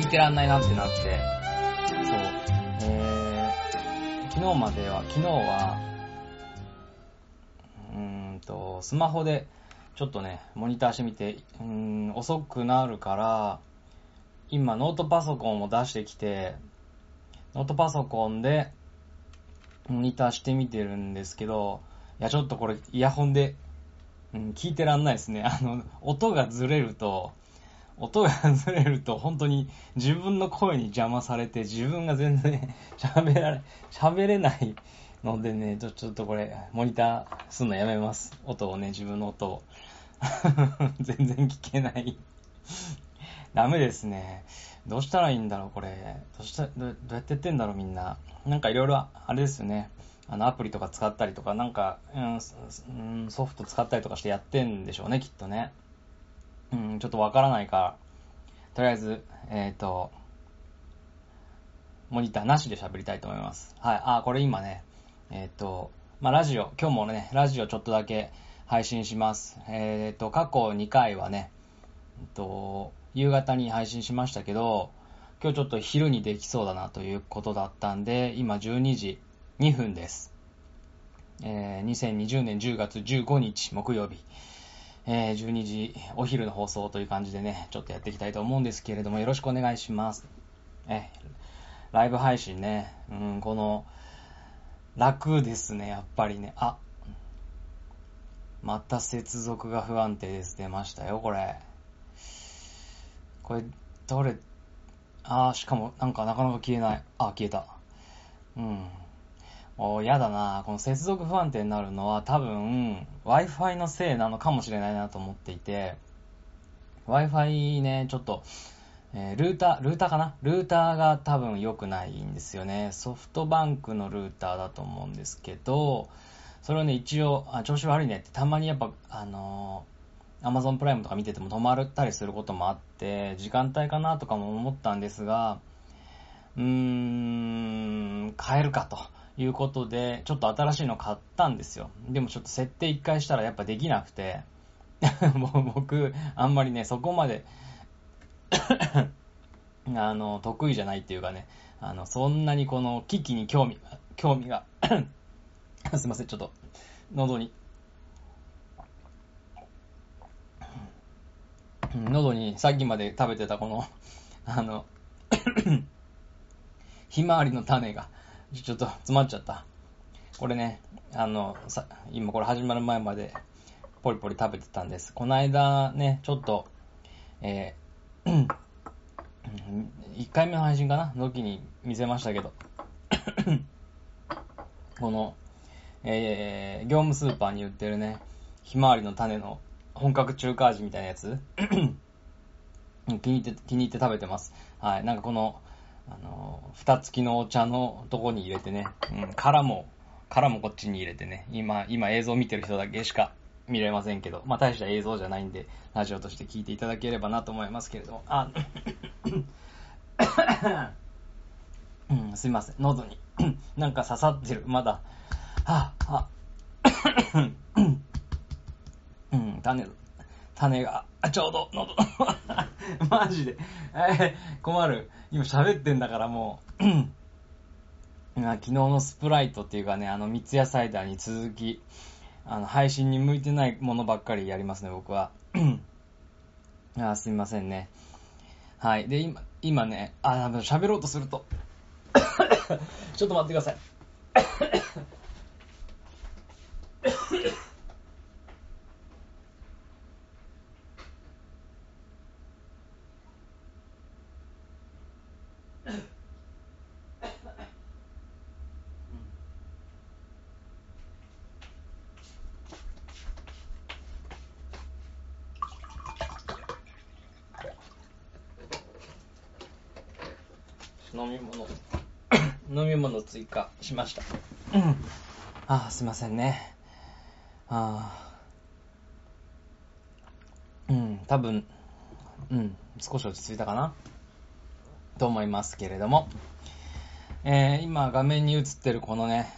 聞いてらんないなってなって、そう、えー、昨日までは、昨日は、うーんと、スマホで、ちょっとね、モニターしてみて、うーん、遅くなるから、今ノートパソコンを出してきて、ノートパソコンで、モニターしてみてるんですけど、いや、ちょっとこれ、イヤホンで、うん、聞いてらんないですね。あの、音がずれると、音がずれると本当に自分の声に邪魔されて自分が全然 喋られ、喋れないのでね、ちょ、ちょっとこれ、モニターすんのやめます。音をね、自分の音を。全然聞けないダメですね。どうしたらいいんだろう、これ。どうした、どどうやってやってんだろう、みんな。なんかいろいろ、あれですよね。あの、アプリとか使ったりとか、なんか、うん、ソフト使ったりとかしてやってんでしょうね、きっとね。うん、ちょっとわからないから、とりあえず、えっ、ー、と、モニターなしで喋りたいと思います。はい。あ、これ今ね、えっ、ー、と、まあ、ラジオ、今日もね、ラジオちょっとだけ配信します。えっ、ー、と、過去2回はね、えっと、夕方に配信しましたけど、今日ちょっと昼にできそうだなということだったんで、今12時2分です。えー、2020年10月15日木曜日。えー、12時お昼の放送という感じでね、ちょっとやっていきたいと思うんですけれども、よろしくお願いします。え、ライブ配信ね、うん、この、楽ですね、やっぱりね。あ、また接続が不安定です。出ましたよ、これ。これ、どれ、あしかも、なんかなかなか消えない。あ、消えた。うん。おやだなこの接続不安定になるのは多分 Wi-Fi のせいなのかもしれないなと思っていて Wi-Fi ね、ちょっと、えー、ルーター、ルーターかな？ルーターが多分良くないんですよね。ソフトバンクのルーターだと思うんですけど、それをね、一応、あ調子悪いねってたまにやっぱ、あのー、Amazon プライムとか見てても止まったりすることもあって、時間帯かなとかも思ったんですが、うーん、変えるかと。いうことで、ちょっと新しいの買ったんですよ。でもちょっと設定一回したらやっぱできなくて、もう僕、あんまりね、そこまで あの、得意じゃないっていうかね、あの、そんなにこの機器に興味、興味が。すいません、ちょっと、喉に、喉にさっきまで食べてたこの、あの ひまわりの種が、ちょっと詰まっちゃった。これね、あの、さ、今これ始まる前までポリポリ食べてたんです。この間ね、ちょっと、えー、1回目の配信かな？の時に見せましたけど、この、えー、業務スーパーに売ってるね、ひまわりの種の本格中華味みたいなやつ 気に入って、気に入って食べてます。はい。なんかこの、あの、蓋付きのお茶のとこに入れてね、うん、殻も、殻もこっちに入れてね、今、今映像見てる人だけしか見れませんけど、まあ大した映像じゃないんで、ラジオとして聞いていただければなと思いますけれども、あ、うん、すいません、喉になんか刺さってる、まだ、はぁ、はぁ、うん、種、種が、あ、ちょうど、喉、マジで、えー、困る。今喋ってんだからもう昨日のスプライトっていうかね、あの、三ツ矢サイダーに続き、あの、配信に向いてないものばっかりやりますね、僕は。あすみませんね。はい。で、今、今ね、あ、喋ろうとすると ちょっと待ってください飲み物、飲み物追加しました。うん。ああ、すいませんね。ああ。うん、多分、うん、少し落ち着いたかなと思いますけれども。えー、今画面に映ってるこのね、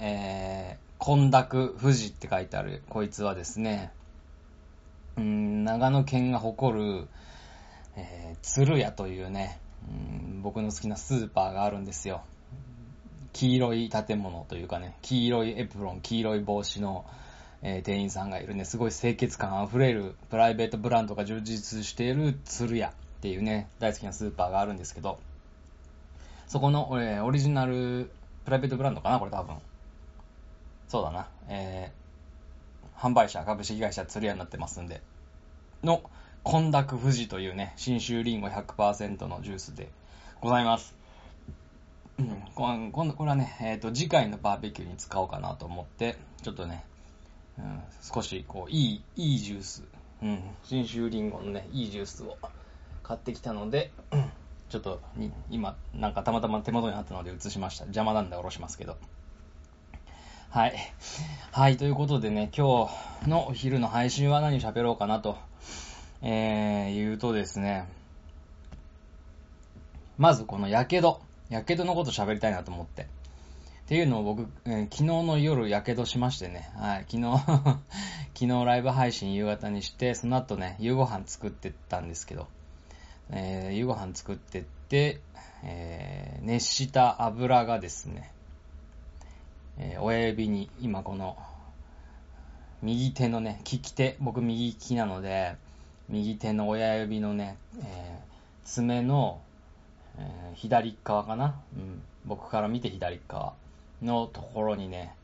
えー、混濁富士って書いてあるこいつはですね、うん、長野県が誇る、えー、鶴屋というね、うん、僕の好きなスーパーがあるんですよ。黄色い建物というかね、黄色いエプロン、黄色い帽子の、えー、店員さんがいるね、すごい清潔感あふれるプライベートブランドが充実している鶴屋っていうね、大好きなスーパーがあるんですけど、そこの、えー、オリジナルプライベートブランドかな、これ多分。そうだな。えー、販売者、株式会社鶴屋になってますんで、の、混濁富士というね、新州リンゴ100%のジュースでございます。うん、今度、これはね、えっ、ー、と、次回のバーベキューに使おうかなと思って、ちょっとね、うん、少し、こう、いい、いいジュース、うん、新州リンゴのね、いいジュースを買ってきたので、ちょっと、今、なんかたまたま手元にあったので映しました。邪魔なんで下ろしますけど。はい。はい、ということでね、今日のお昼の配信は何喋ろうかなと、えー、言うとですね、まずこのやけど。やけどのこと喋りたいなと思って。っていうのを僕、えー、昨日の夜やけどしましてね、はい、昨日 昨日ライブ配信夕方にして、その後ね、夕ご飯作ってったんですけど、えー、夕ご飯作ってって、えー、熱した油がですね、えー、親指に、今この、右手のね、利き手、僕右利きなので、右手の親指のね、えー、爪のえー、左側かな、うん、僕から見て左側のところにね、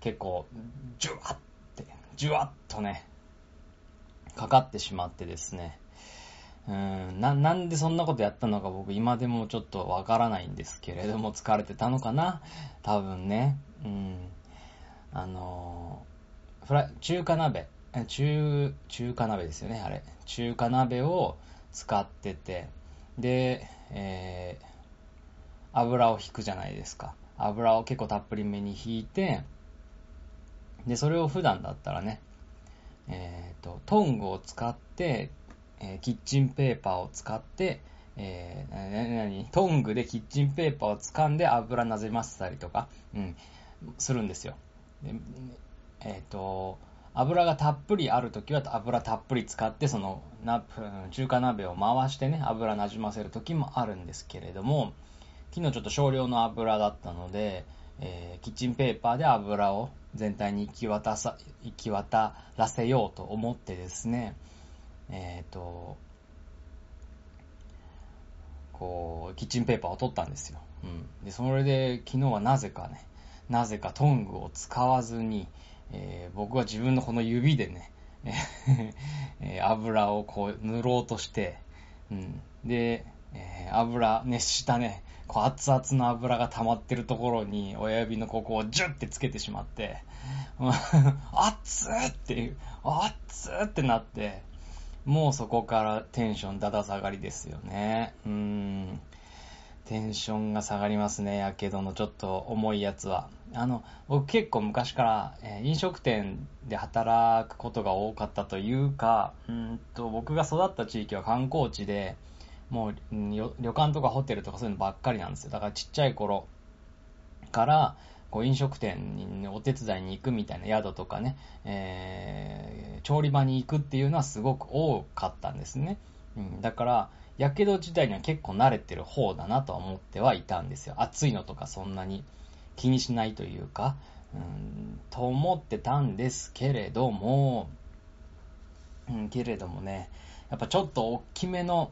結構、ジュワッって、ジュワッとね、かかってしまってですね、うん、な、なんでそんなことやったのか僕今でもちょっとわからないんですけれども、疲れてたのかな？多分ね。うん。あのー、フラ中華鍋、中、中華鍋ですよね、あれ。中華鍋を使ってて、で、えー、油を引くじゃないですか。油を結構たっぷりめに引いて、で、それを普段だったらね、えっ、ー、と、トングを使って、えー、キッチンペーパーを使って、えー、なにトングでキッチンペーパーを掴んで油なじませたりとか、うん、するんですよ。でえっ、ー、と、油がたっぷりあるときは油たっぷり使って、その、中華鍋を回してね、油なじませるときもあるんですけれども、昨日ちょっと少量の油だったので、えー、キッチンペーパーで油を全体に行き渡さ、行き渡らせようと思ってですね、えっ、ー、と、こう、キッチンペーパーを取ったんですよ。うん。で、それで昨日はなぜかね、なぜかトングを使わずに、えー、僕は自分のこの指でね、えー、油をこう塗ろうとして、うん、で、えー、油、熱したね、こう熱々の油が溜まってるところに親指のここをジュッてつけてしまって、熱っっていう、熱っってなって、もうそこからテンションだだ下がりですよね。うん。テンションが下がりますね、やけどのちょっと重いやつは。あの、僕結構昔から、えー、飲食店で働くことが多かったというか、うんと、僕が育った地域は観光地で、もう、旅館とかホテルとかそういうのばっかりなんですよ。だからちっちゃい頃から、こう飲食店にお手伝いに行くみたいな宿とかね、えー、調理場に行くっていうのはすごく多かったんですね。うん、だから、やけど自体には結構慣れてる方だなとは思ってはいたんですよ。暑いのとかそんなに気にしないというか、うん、と思ってたんですけれども、うん、けれどもね、やっぱちょっと大きめの、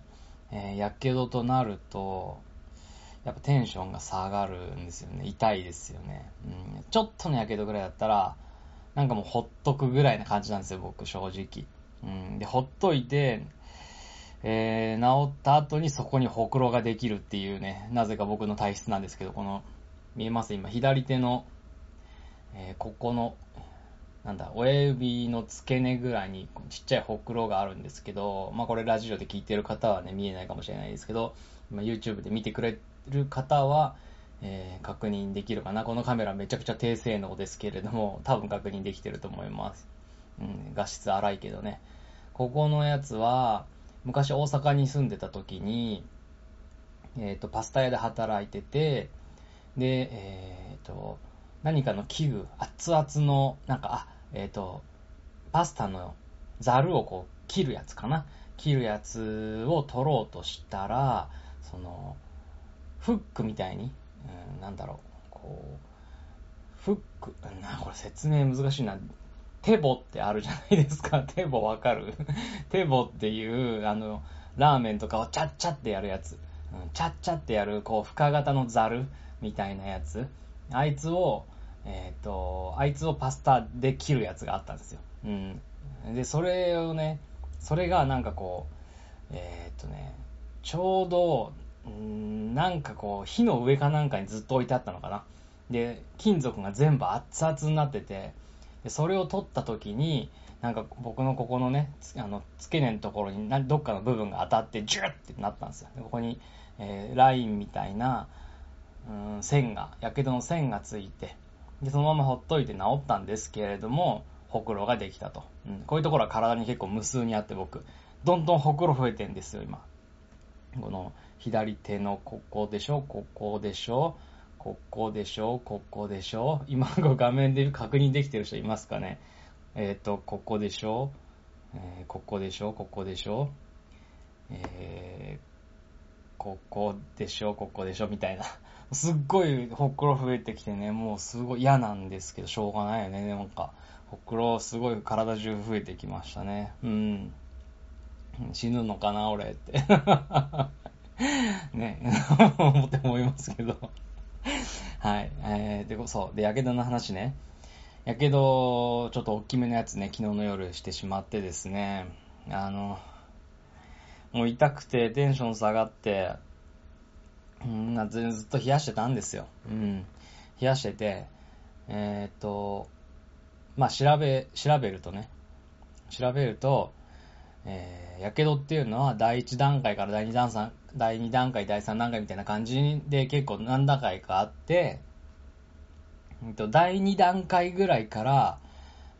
えー、やけどとなると、やっぱテンションが下がるんですよね。痛いですよね。うん、ちょっとのやけどぐらいだったら、なんかもうほっとくぐらいな感じなんですよ、僕、正直。うん、で、ほっといて、えー、治った後にそこにほくろができるっていうね、なぜか僕の体質なんですけど、この、見えます今、左手の、えー、ここの、なんだ、親指の付け根ぐらいにちっちゃいほくろがあるんですけど、まあこれラジオで聞いてる方はね、見えないかもしれないですけど、今 YouTube で見てくれる方は、えー、確認できるかな。このカメラめちゃくちゃ低性能ですけれども、多分確認できてると思います。うん、画質荒いけどね。ここのやつは、昔大阪に住んでた時に、えっ、ー、と、パスタ屋で働いてて、で、えっ、ー、と、何かの器具、熱々の、なんか、あ、えっ、ー、と、パスタのザルをこう切るやつかな。切るやつを取ろうとしたら、その、フックみたいに、うん、なんだろう、こう、フック、な、これ説明難しいな。テボってあるじゃないですか。テボわかる？テボっていう、あの、ラーメンとかをチャッチャってやるやつ。うん、チャッチャってやる、こう、深型のザルみたいなやつ。あいつを、えっ、ー、と、あいつをパスタで切るやつがあったんですよ。うん。で、それをね、それがなんかこう、えっ、ー、とね、ちょうど、んなんかこう、火の上かなんかにずっと置いてあったのかな。で、金属が全部熱々になってて、でそれを取った時に、なんか僕のここのね、あの、付け根のところにどっかの部分が当たって、ジュッってなったんですよ。ここに、えー、ラインみたいな、うん、線が、やけどの線がついて、で、そのままほっといて治ったんですけれども、ほくろができたと。うん、こういうところは体に結構無数にあって僕、どんどんほくろ増えてんですよ、今。この左手のここでしょ、ここでしょ、ここでしょ、ここでしょ。今こ画面で確認できてる人いますかね。えっ、ー、と、ここでしょ、えー、ここでしょ、ここでしょ、えー、ここでしょ、ここでしょ、みたいな。すっごいほっくろ増えてきてね、もうすごい嫌なんですけど、しょうがないよね。なんか、ほっくろすごい体中増えてきましたね。うん。死ぬのかな、俺って。ね、思って思いますけど。はい。えー、で、そう。で、やけどの話ね。やけど、ちょっと大きめのやつね、昨日の夜してしまってですね。あの、もう痛くてテンション下がって、うん、ずっと冷やしてたんですよ。うん。冷やしてて、えー、っと、まあ、調べ、調べるとね、調べると、えー、やけどっていうのは第1段階から第2段階、第2段階、第3段階みたいな感じで結構何段階かあって、第2段階ぐらいから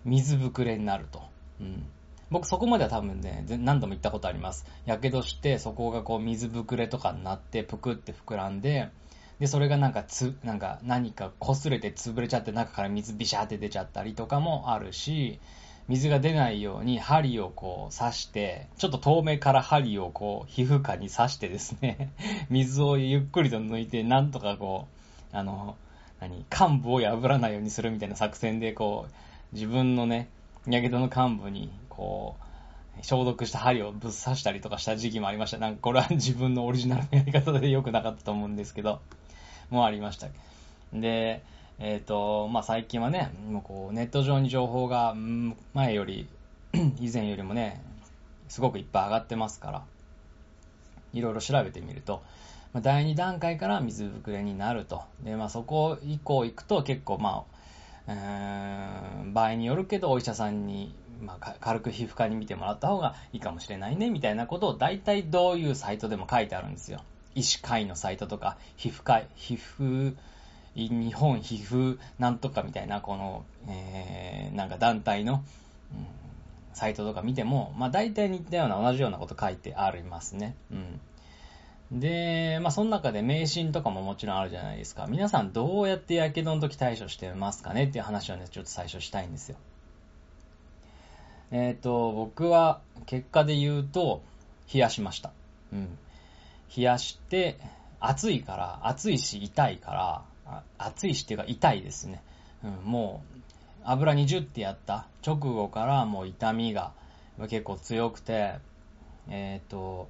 水ぶくれになると。うん。僕そこまでは多分ね、何度も言ったことあります。やけどして、そこがこう水ぶくれとかになって、ぷくって膨らんで、で、それがなんかつ、なんか何か擦れて潰れちゃって中から水ビシャーって出ちゃったりとかもあるし、水が出ないように針をこう刺して、ちょっと遠目から針をこう皮膚下に刺してですね、水をゆっくりと抜いて、なんとかこう、あの、何、幹部を破らないようにするみたいな作戦で、こう、自分のね、やけどの幹部にこう、消毒した針をぶっ刺したりとかした時期もありました。なんかこれは自分のオリジナルのやり方で良くなかったと思うんですけど、もありました。で、えっ、ー、と、まあ、最近はね、もうこう、ネット上に情報が、前より、以前よりもね、すごくいっぱい上がってますから、いろいろ調べてみると、ま、第2段階から水ぶくれになると。で、まあ、そこ以降行くと結構、まあん、場合によるけど、お医者さんにまあ、軽く皮膚科に見てもらった方がいいかもしれないね、みたいなことを大体どういうサイトでも書いてあるんですよ。医師会のサイトとか、皮膚科、皮膚、日本皮膚なんとかみたいな、この、えー、なんか団体の、うん、サイトとか見ても、まあ大体似たような同じようなこと書いてありますね。うん。で、まあその中で迷信とかももちろんあるじゃないですか。皆さんどうやって火傷の時対処してますかね？っていう話をね、ちょっと最初したいんですよ。えっ、ー、と、僕は結果で言うと、冷やしました。うん。冷やして、暑いから、暑いし痛いから、暑いしっていうか痛いですね。うん、もう、油にジュってやった直後からもう痛みが結構強くて、えっ、ー、と、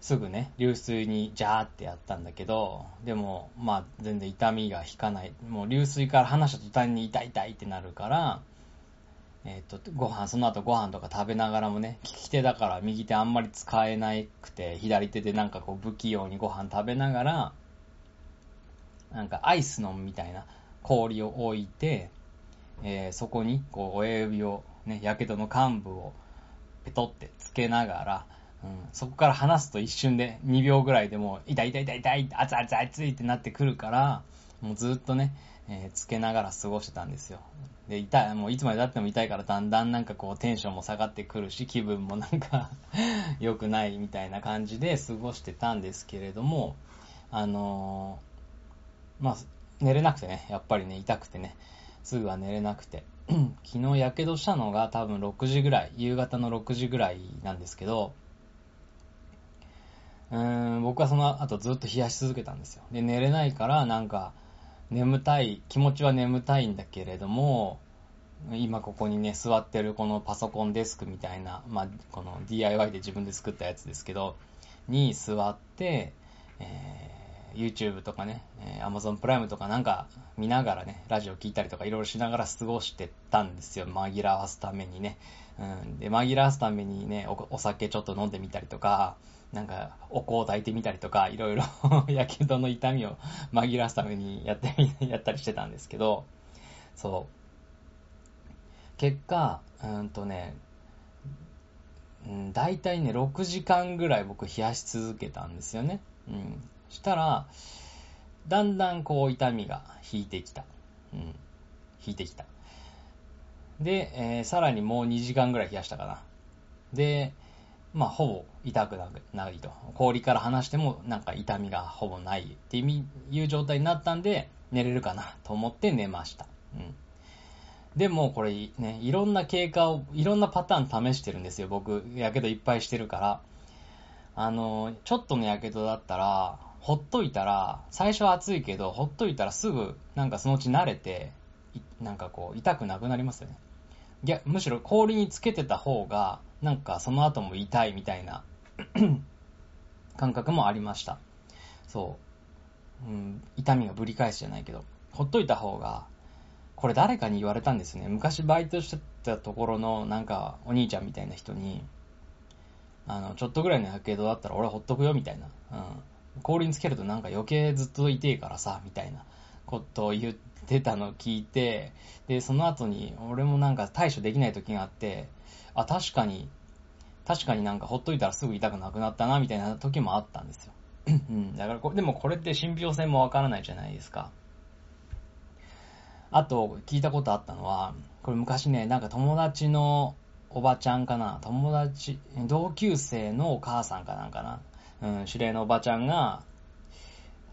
すぐね、流水にジャーってやったんだけど、でも、まあ、全然痛みが引かない。もう流水から離した途端に痛い痛いってなるから、えっ、ー、と、ご飯、その後ご飯とか食べながらもね、利き手だから右手あんまり使えなくて、左手でなんかこう不器用にご飯食べながら、なんかアイスのみたいな氷を置いて、えー、そこにこう親指を、ね、やけどの幹部をペトってつけながら、うん、そこから離すと一瞬で2秒ぐらいでも痛い痛い痛い痛い、熱い熱い熱いってなってくるから、もうずっとね、えー、つけながら過ごしてたんですよ。で、痛い、もういつまで経っても痛いからだんだんなんかこうテンションも下がってくるし、気分もなんか 良くないみたいな感じで過ごしてたんですけれども、あのー、まあ、寝れなくてね、やっぱりね、痛くてね、すぐは寝れなくて。昨日火傷したのが多分6時ぐらい、夕方の6時ぐらいなんですけど、うーん、僕はその後ずっと冷やし続けたんですよ。で、寝れないから、なんか、眠たい、気持ちは眠たいんだけれども、今ここにね、座ってるこのパソコンデスクみたいな、まあ、この DIY で自分で作ったやつですけど、に座って、えー、YouTube とかね、えー、Amazon プライムとかなんか見ながらね、ラジオ聞いたりとかいろいろしながら過ごしてたんですよ。紛らわすためにね。うん。で、紛らわすためにねお、お酒ちょっと飲んでみたりとか、なんか、お香を炊いてみたりとか、いろいろ やけどの痛みを紛らわすためにやってみ、やったりしてたんですけど、そう。結果、うんとね、うん、大体ね、6時間ぐらい僕冷やし続けたんですよね。うん。したら、だんだんこう痛みが引いてきた。うん。引いてきた。で、えー、さらにもう2時間ぐらい冷やしたかな。で、まあ、ほぼ痛くないと。氷から離してもなんか痛みがほぼないっていう状態になったんで、寝れるかなと思って寝ました。うん。でもこれね、いろんな経過を、いろんなパターン試してるんですよ、僕。やけどいっぱいしてるから。あの、ちょっとのやけどだったら、ほっといたら、最初は暑いけど、ほっといたらすぐ、なんかそのうち慣れて、なんかこう、痛くなくなりますよね。いや、むしろ氷につけてた方が、なんかその後も痛いみたいな 感覚もありました。そう。うん、痛みがぶり返すじゃないけど、ほっといた方が、これ誰かに言われたんですね。昔バイトしてたところの、なんか、お兄ちゃんみたいな人に、あの、ちょっとぐらいのやけどだったら俺ほっとくよ、みたいな。うん。氷につけるとなんか余計ずっと痛いからさ、みたいなことを言ってたのを聞いて、で、その後に俺もなんか対処できない時があって、あ、確かに、確かになんかほっといたらすぐ痛くなくなったな、みたいな時もあったんですよ。うん。だからこ、でもこれって信憑性もわからないじゃないですか。あと、聞いたことあったのは、これ昔ね、なんか友達のおばちゃんかな、友達、同級生のお母さんかなんかな、うん、指令のおばちゃんが、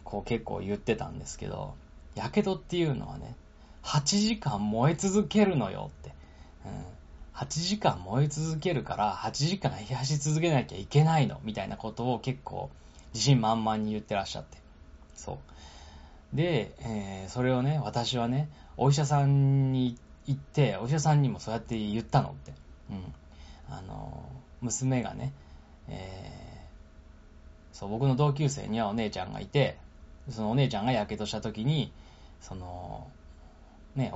こう結構言ってたんですけど、やけどっていうのはね、8時間燃え続けるのよって。うん、8時間燃え続けるから、8時間冷やし続けなきゃいけないの、みたいなことを結構自信満々に言ってらっしゃって。そう。で、えー、それをね、私はね、お医者さんに行って、お医者さんにもそうやって言ったのって。うん。あの、娘がね、えー、そう、僕の同級生にはお姉ちゃんがいて、そのお姉ちゃんが火傷した時に、その、ね、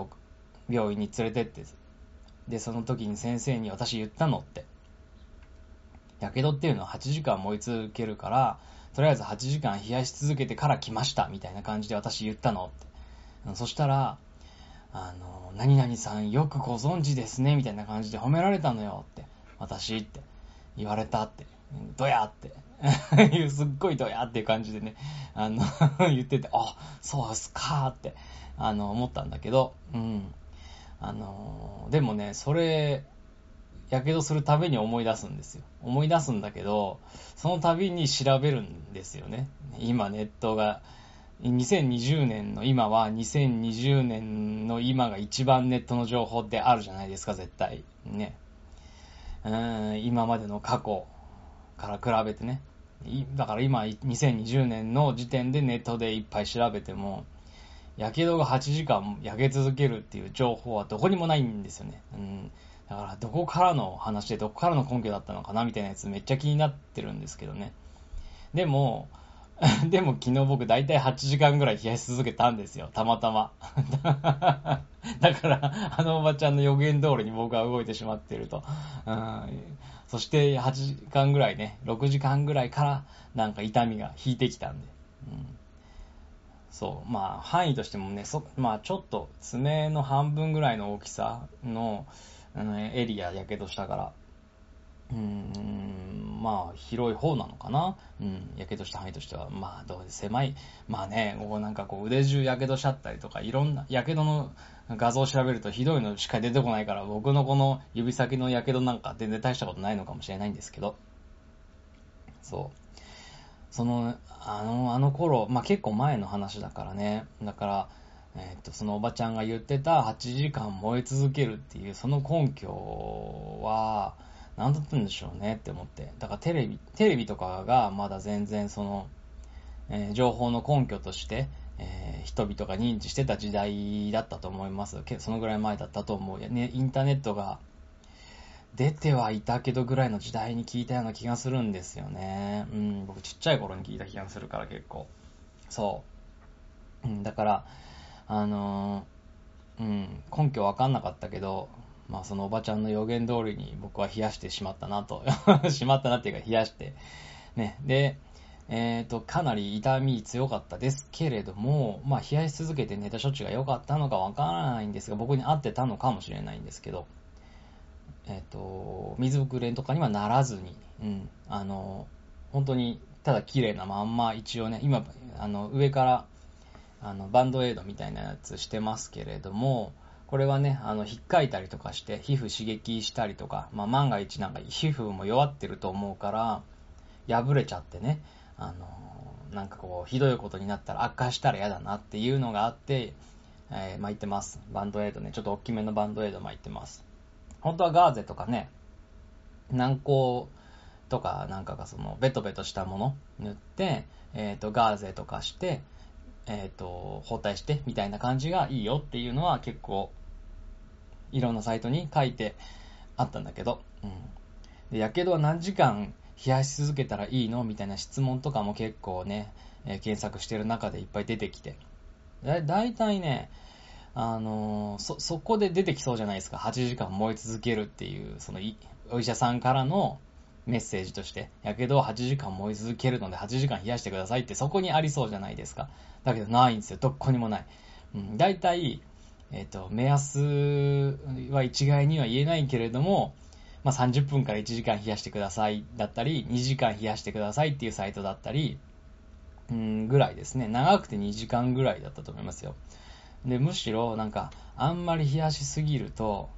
病院に連れてって、で、その時に先生に私言ったのって。火傷っていうのは8時間燃え続けるから、とりあえず8時間冷やし続けてから来ました、みたいな感じで私言ったのって。そしたら、あの、何々さんよくご存知ですね、みたいな感じで褒められたのよって。私って言われたって。どやって、すっごいどやっていう感じでね、あの 言ってて、あ、そうっすかって、あの、思ったんだけど、うん。あの、でもね、それ、やけどするたびに思い出すんですよ。思い出すんだけど、その度に調べるんですよね。今ネットが、2020年の今は2020年の今が一番ネットの情報ってあるじゃないですか、絶対。ね。うん、今までの過去から比べてね。だから今、2020年の時点でネットでいっぱい調べても、やけどが8時間焼け続けるっていう情報はどこにもないんですよね。うんだから、どこからの話で、どこからの根拠だったのかなみたいなやつめっちゃ気になってるんですけどね。でも、でも昨日僕大体8時間ぐらい冷やし続けたんですよ。たまたま。だから、あのおばちゃんの予言通りに僕は動いてしまっていると。うん、そして8時間ぐらいね、6時間ぐらいからなんか痛みが引いてきたんで。うん、そう。まあ、範囲としてもね、そ、まあちょっと爪の半分ぐらいの大きさの、あの、エリアやけどしたから、うん、まあ、広い方なのかな。うん、やけどした範囲としては、まあ、どう狭い。まあね、ここなんかこう腕中やけどしちゃったりとか、いろんな、やけどの画像を調べるとひどいのしか出てこないから、僕のこの指先のやけどなんか全然大したことないのかもしれないんですけど、そう。その、あの、あの頃、まあ結構前の話だからね。だから、えっと、そのおばちゃんが言ってた8時間燃え続けるっていう、その根拠は、なんだったんでしょうねって思って。だからテレビ、テレビとかがまだ全然その、えー、情報の根拠として、えー、人々が認知してた時代だったと思います。そのぐらい前だったと思う。ね、インターネットが出てはいたけどぐらいの時代に聞いたような気がするんですよね。うん、僕ちっちゃい頃に聞いた気がするから結構。そう。うん、だから、あのー、うん、根拠わかんなかったけど、まあそのおばちゃんの予言通りに僕は冷やしてしまったなと。しまったなっていうか冷やして。ね。で、えっ、ー、と、かなり痛み強かったですけれども、まあ冷やし続けて寝た処置が良かったのかわからないんですが、僕に合ってたのかもしれないんですけど、えっ、ー、と、水ぶくれとかにはならずに、うん、あの、本当にただ綺麗なまんま一応ね、今、あの、上から、あの、バンドエイドみたいなやつしてますけれども、これはね、あの、引っかいたりとかして、皮膚刺激したりとか、まあ、万が一なんか皮膚も弱ってると思うから、破れちゃってね、あの、なんかこう、ひどいことになったら悪化したら嫌だなっていうのがあって、えー、巻いてます。バンドエイドね、ちょっと大きめのバンドエイド巻いてます。本当はガーゼとかね、軟膏とかなんかがそのベトベトしたもの塗って、えっ、ー、と、ガーゼとかして、えっ、ー、と、包帯してみたいな感じがいいよっていうのは結構いろんなサイトに書いてあったんだけど、うん。で、やけどは何時間冷やし続けたらいいのみたいな質問とかも結構ね、えー、検索してる中でいっぱい出てきて。だ、だいたいね、あのそ、そこで出てきそうじゃないですか。8時間燃え続けるっていう、そのお医者さんからのメッセージとして、やけど8時間燃え続けるので8時間冷やしてくださいってそこにありそうじゃないですか。だけどないんですよ。どこにもない。うん、大体、えっ、と、目安は一概には言えないけれども、まあ、30分から1時間冷やしてくださいだったり、2時間冷やしてくださいっていうサイトだったり、うん、ぐらいですね。長くて2時間ぐらいだったと思いますよ。で、むしろ、なんか、あんまり冷やしすぎると、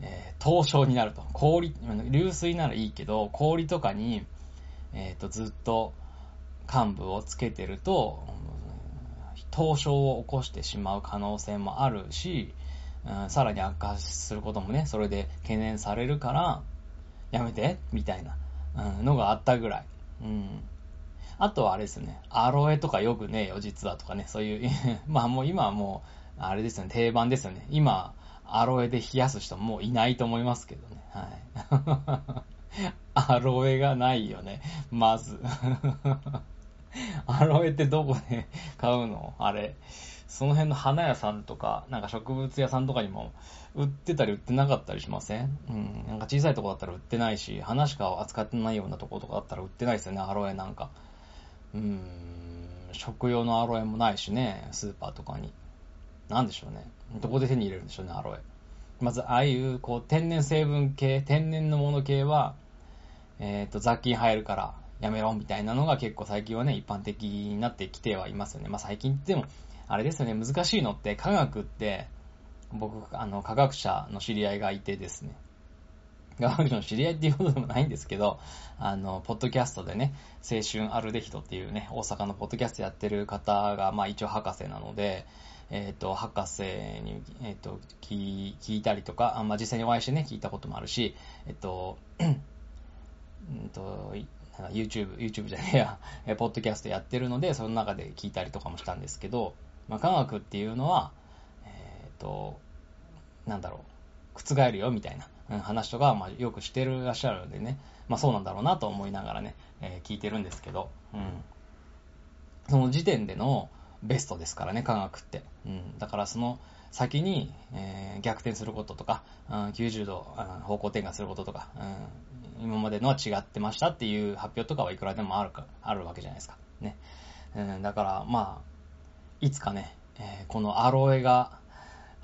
えー、凍傷になると。氷、流水ならいいけど、氷とかに、えっ、ー、と、ずっと幹部をつけてると、凍傷を起こしてしまう可能性もあるし、うん、さらに悪化することもね、それで懸念されるから、やめて、みたいな、うん、のがあったぐらい。うん。あとはあれですよね、アロエとかよくねえよ、実はとかね、そういう まあもう今はもう、あれですよね、定番ですよね。今、アロエで冷やす人もういないと思いますけどね。はい。アロエがないよね、まず。アロエってどこで買うの？あれ。その辺の花屋さんとか、なんか植物屋さんとかにも売ってたり売ってなかったりしません？うん。なんか小さいとこだったら売ってないし、花しか扱ってないようなとことかだったら売ってないですよね、アロエなんか。うん、食用のアロエもないしね、スーパーとかに。なんでしょうね。どこで手に入れるんでしょうね、アロエ。まず、ああいう、こう、天然成分系、天然のもの系は、えっ、ー、と、雑菌入るからやめろみたいなのが結構最近はね、一般的になってきてはいますよね。まあ最近っても、あれですよね、難しいのって科学って、僕、あの、科学者の知り合いがいてですね、学者の知り合いっていうことでもないんですけど、あの、ポッドキャストでね、青春アルデヒドっていうね、大阪のポッドキャストやってる方が、まあ一応博士なので、えっ、ー、と、博士に、えっ、ー、と聞、聞いたりとか、あまあ実際にお会いしてね、聞いたこともあるし、えっ、と、うんと、YouTube、YouTube じゃねえや、ポッドキャストやってるので、その中で聞いたりとかもしたんですけど、まあ科学っていうのは、えっ、と、なんだろう、覆るよみたいな。話とか、まあ、よくしてるらっしゃるんでね、まあそうなんだろうなと思いながらね、えー、聞いてるんですけど、うん。その時点でのベストですからね、科学って。うん。だからその先に、えー、逆転することとか、うん、90度、うん、方向転換することとか、うん、今までのは違ってましたっていう発表とかはいくらでもあるか、あるわけじゃないですか。ね。うん、だから、まあ、いつかね、えー、このアロエが、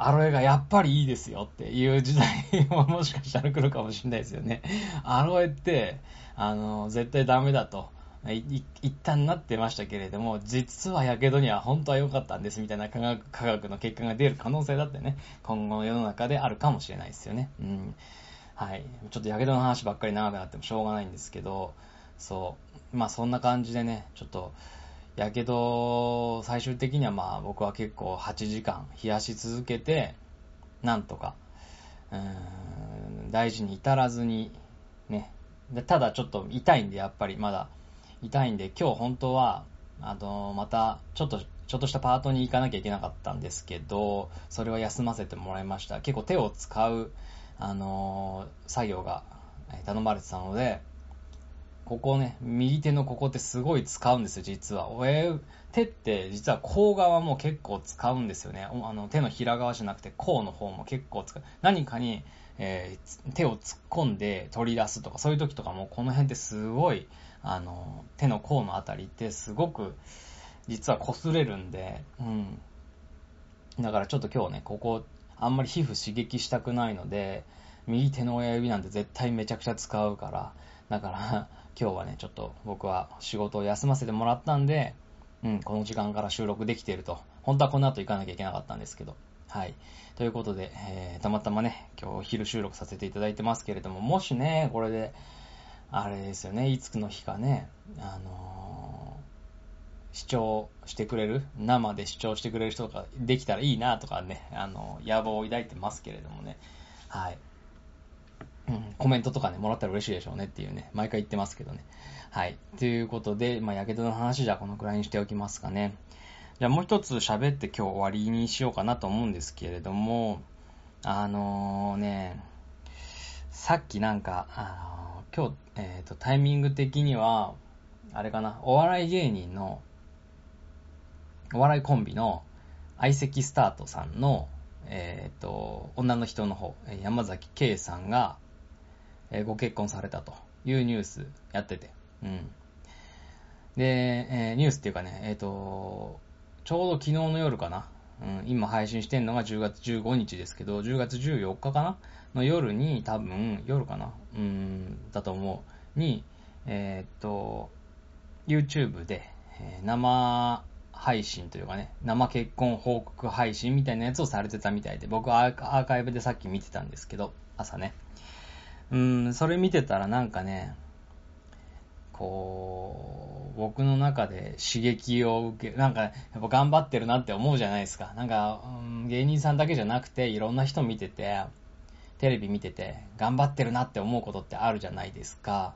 アロエがやっぱりいいですよっていう時代ももしかしたら来るかもしれないですよね。アロエって、あの、絶対ダメだと。一旦なってましたけれども、実は火傷には本当は良かったんですみたいな科学科学の結果が出る可能性だってね、今後の世の中であるかもしれないですよね。うん。はい。ちょっと火傷の話ばっかり長くなってもしょうがないんですけど、そう。まあそんな感じでね、ちょっと、やけど、最終的にはまあ僕は結構8時間冷やし続けて、なんとか、大事に至らずにね。でただちょっと痛いんで、やっぱりまだ痛いんで、今日本当は、あの、また、ちょっと、ちょっとしたパートに行かなきゃいけなかったんですけど、それは休ませてもらいました。結構手を使う、あの作業が頼まれてたので、ここね、右手のここってすごい使うんですよ、実は。親手って実は甲側も結構使うんですよね。あの手のひら側じゃなくて甲の方も結構使う。何かに、えー、手を突っ込んで取り出すとか、そういう時とかもこの辺ってすごい、あの、手の甲のあたりってすごく実は擦れるんで、うん。だからちょっと今日ね、ここ、あんまり皮膚刺激したくないので、右手の親指なんて絶対めちゃくちゃ使うから、だから今日はね、ちょっと僕は仕事を休ませてもらったんで、うん、この時間から収録できていると。本当はこの後行かなきゃいけなかったんですけど。はい。ということで、えー、たまたまね、今日お昼収録させていただいてますけれども、もしね、これで、あれですよね、いつの日かね、あのー、視聴してくれる？生で視聴してくれる人ができたらいいなとかね、あのー、野望を抱いてますけれどもね。はい。うん、コメントとかね、もらったら嬉しいでしょうねっていうね、毎回言ってますけどね。はい。ということで、まあ、やけどの話じゃこのくらいにしておきますかね。じゃあもう一つ喋って今日終わりにしようかなと思うんですけれども、あのー、ね、さっきなんか、あのー、今日、えっ、ー、と、タイミング的には、あれかな、お笑い芸人の、お笑いコンビの相席スタートさんの、えっ、と、女の人の方、山崎圭さんが、えご結婚されたというニュースやってて。うん。で、えー、ニュースっていうかね、えっ、ー、と、ちょうど昨日の夜かな。うん、今配信してんのが10月15日ですけど、10月14日かなの夜に多分、夜かなうん、だと思う。に、えっ、と、YouTube で、えー、生配信というかね、生結婚報告配信みたいなやつをされてたみたいで、僕はアーカイブでさっき見てたんですけど、朝ね。うん、それ見てたらなんかね、こう、僕の中で刺激を受け、なんか、やっぱ頑張ってるなって思うじゃないですか。なんか、うん、芸人さんだけじゃなくて、いろんな人見てて、テレビ見てて、頑張ってるなって思うことってあるじゃないですか。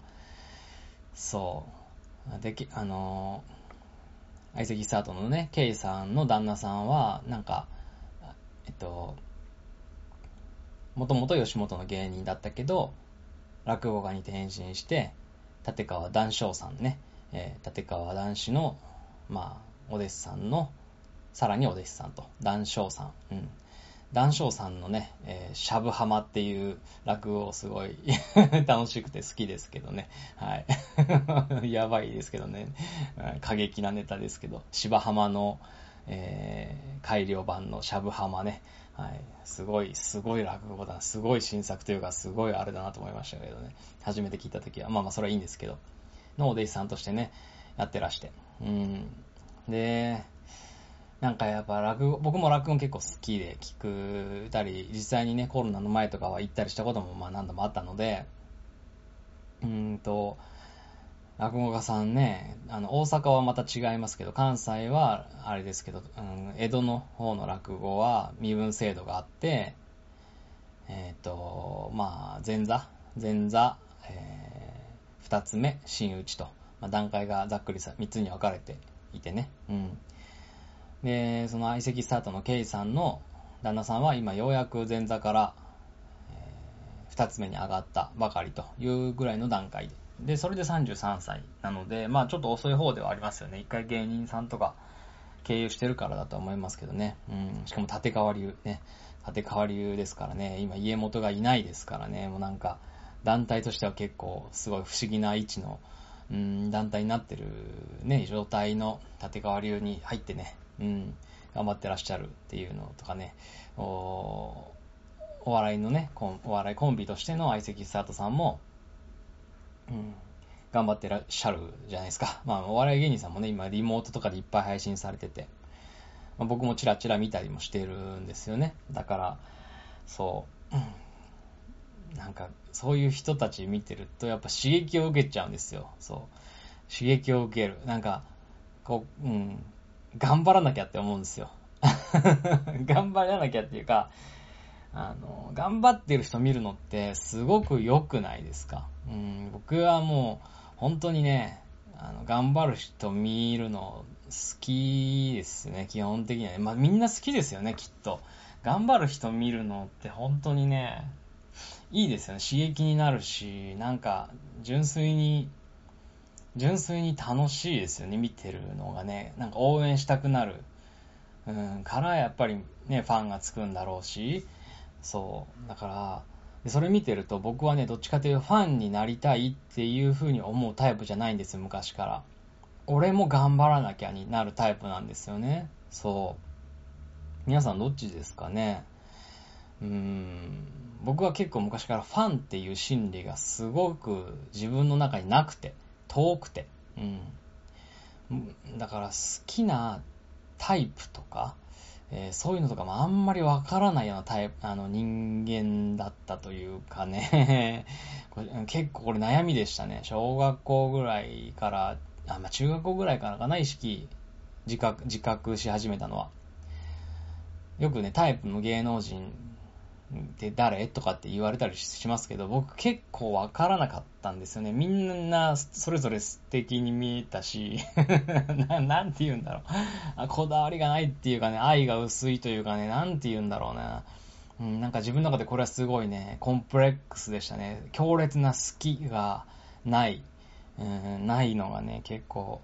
そう。でき、あの、相席スタートのね、ケイさんの旦那さんは、なんか、えっと、もともと吉本の芸人だったけど、落語家に転身して、立川談笑さんね、えー、立川談志の、まあ、お弟子さんの、さらにお弟子さんと、談笑さん。うん。談笑さんのね、えー、しゃぶはまっていう落語をすごい 楽しくて好きですけどね。はい。やばいですけどね。過激なネタですけど、芝浜の、え、改良版のしゃぶ浜ね。はい。すごい、すごい落語だ。すごい新作というか、すごいあれだなと思いましたけどね。初めて聞いたときは。まあまあ、それはいいんですけど。のお弟子さんとしてね、やってらして。うん。で、なんかやっぱ落語、僕も落語結構好きで聞くたり、実際にね、コロナの前とかは行ったりしたこともまあ何度もあったので、うーんと、落語家さんね、あの、大阪はまた違いますけど、関西は、あれですけど、うん、江戸の方の落語は身分制度があって、えっ、ー、と、まあ、前座、前座、えー、二つ目、真打ちと、まあ、段階がざっくりさ、三つに分かれていてね、うん。で、その相席スタートのケイさんの旦那さんは今ようやく前座から、えー、二つ目に上がったばかりというぐらいの段階で、で、それで33歳なので、まあちょっと遅い方ではありますよね。一回芸人さんとか経由してるからだと思いますけどね。うん、しかも立川流ね。立川流ですからね。今家元がいないですからね。もうなんか、団体としては結構すごい不思議な位置の、うん、団体になってるね、状態の立川流に入ってね、うん、頑張ってらっしゃるっていうのとかね、おお笑いのね、お笑いコンビとしての相席スタートさんも、うん、頑張ってらっしゃるじゃないですか。まあ、お笑い芸人さんもね、今リモートとかでいっぱい配信されてて、まあ、僕もチラチラ見たりもしてるんですよね。だから、そう、うん、なんか、そういう人たち見てると、やっぱ刺激を受けちゃうんですよ。そう。刺激を受ける。なんか、こう、うん、頑張らなきゃって思うんですよ。頑張らなきゃっていうか、あの、頑張ってる人見るのってすごく良くないですか？うん、僕はもう、本当にね、あの、頑張る人見るの好きですね、基本的にはね。まあみんな好きですよね、きっと。頑張る人見るのって本当にね、いいですよね。刺激になるし、なんか、純粋に、純粋に楽しいですよね、見てるのがね。なんか応援したくなる。うん、からやっぱりね、ファンがつくんだろうし、そう。だから、それ見てると僕はね、どっちかというとファンになりたいっていう風に思うタイプじゃないんですよ、昔から。俺も頑張らなきゃになるタイプなんですよね。そう。皆さんどっちですかねうーん。僕は結構昔からファンっていう心理がすごく自分の中になくて、遠くて。うん。だから好きなタイプとか、えー、そういうのとかもあんまりわからないようなタイプ、あの人間だったというかね 結構これ悩みでしたね。小学校ぐらいから、あ、まあ、中学校ぐらいからかな、意識、自覚、自覚し始めたのは。よくね、タイプの芸能人って誰？とかって言われたりしますけど、僕結構わからなかったんですよね。みんなそれぞれ素敵に見えたし な、なんて言うんだろうあ。こだわりがないっていうかね、愛が薄いというかね、なんて言うんだろうな。うん、なんか自分の中でこれはすごいね、コンプレックスでしたね。強烈な好きがない、うん、ないのがね、結構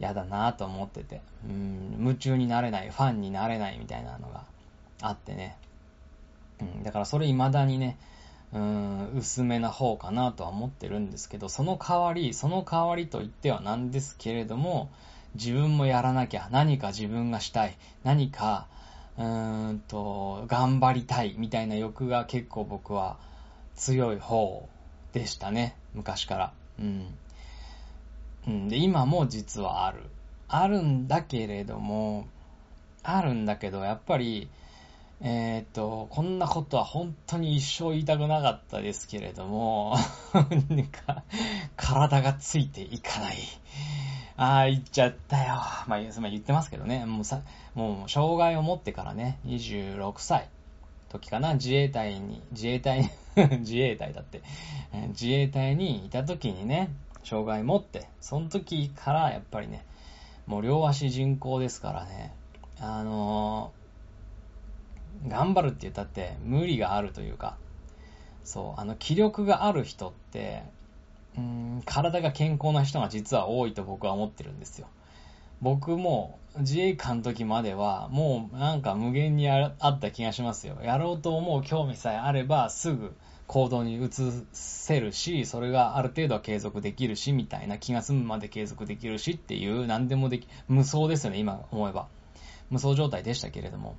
嫌だなと思ってて、うん、夢中になれない、ファンになれないみたいなのがあってね。うん、だからそれ未だにね、うん、薄めな方かなとは思ってるんですけど、その代わり、その代わりと言ってはなんですけれども、自分もやらなきゃ、何か自分がしたい、何か、うーんと、頑張りたい、みたいな欲が結構僕は強い方でしたね、昔から。うん。うん、で、今も実はある。あるんだけれども、あるんだけど、やっぱり、え、っと、こんなことは本当に一生言いたくなかったですけれども、なんか、体がついていかない。ああ、言っちゃったよ。まあ、言ってますけどね、もうさ、もう、障害を持ってからね、26歳。時かな、自衛隊に、自衛隊、自衛隊だって、自衛隊にいた時にね、障害持って、その時からやっぱりね、もう両足人工ですからね、あのー頑張るって言ったって無理があるというか、そう、あの、気力がある人って、うん、体が健康な人が実は多いと僕は思ってるんですよ。僕も自衛官の時まではもうなんか無限にあった気がしますよ。やろうと思う興味さえあればすぐ行動に移せるし、それがある程度は継続できるし、みたいな気が済むまで継続できるしっていう、何でもでき、無双ですよね、今思えば。無双状態でしたけれども。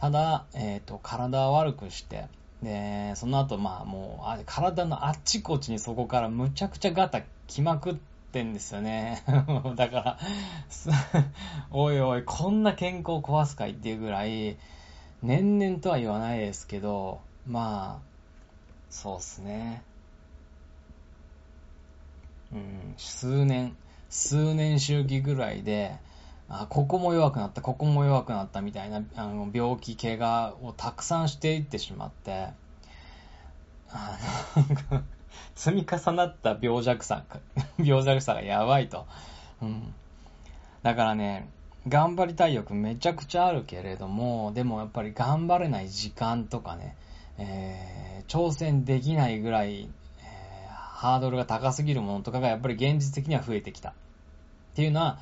ただ、えっ、ー、と、体を悪くして、で、その後、まあもう、体のあっちこっちにそこからむちゃくちゃガタ来まくってんですよね。だから、おいおい、こんな健康壊すかいっていうぐらい、年々とは言わないですけど、まあ、そうっすね。うん、数年、数年周期ぐらいで、あ、ここも弱くなった、ここも弱くなったみたいな、あの、病気、怪我をたくさんしていってしまって、あの、積み重なった病弱さ、病弱さがやばいと。うん。だからね、頑張りたい欲めちゃくちゃあるけれども、でもやっぱり頑張れない時間とかね、えー、挑戦できないぐらい、えー、ハードルが高すぎるものとかがやっぱり現実的には増えてきた。っていうのは、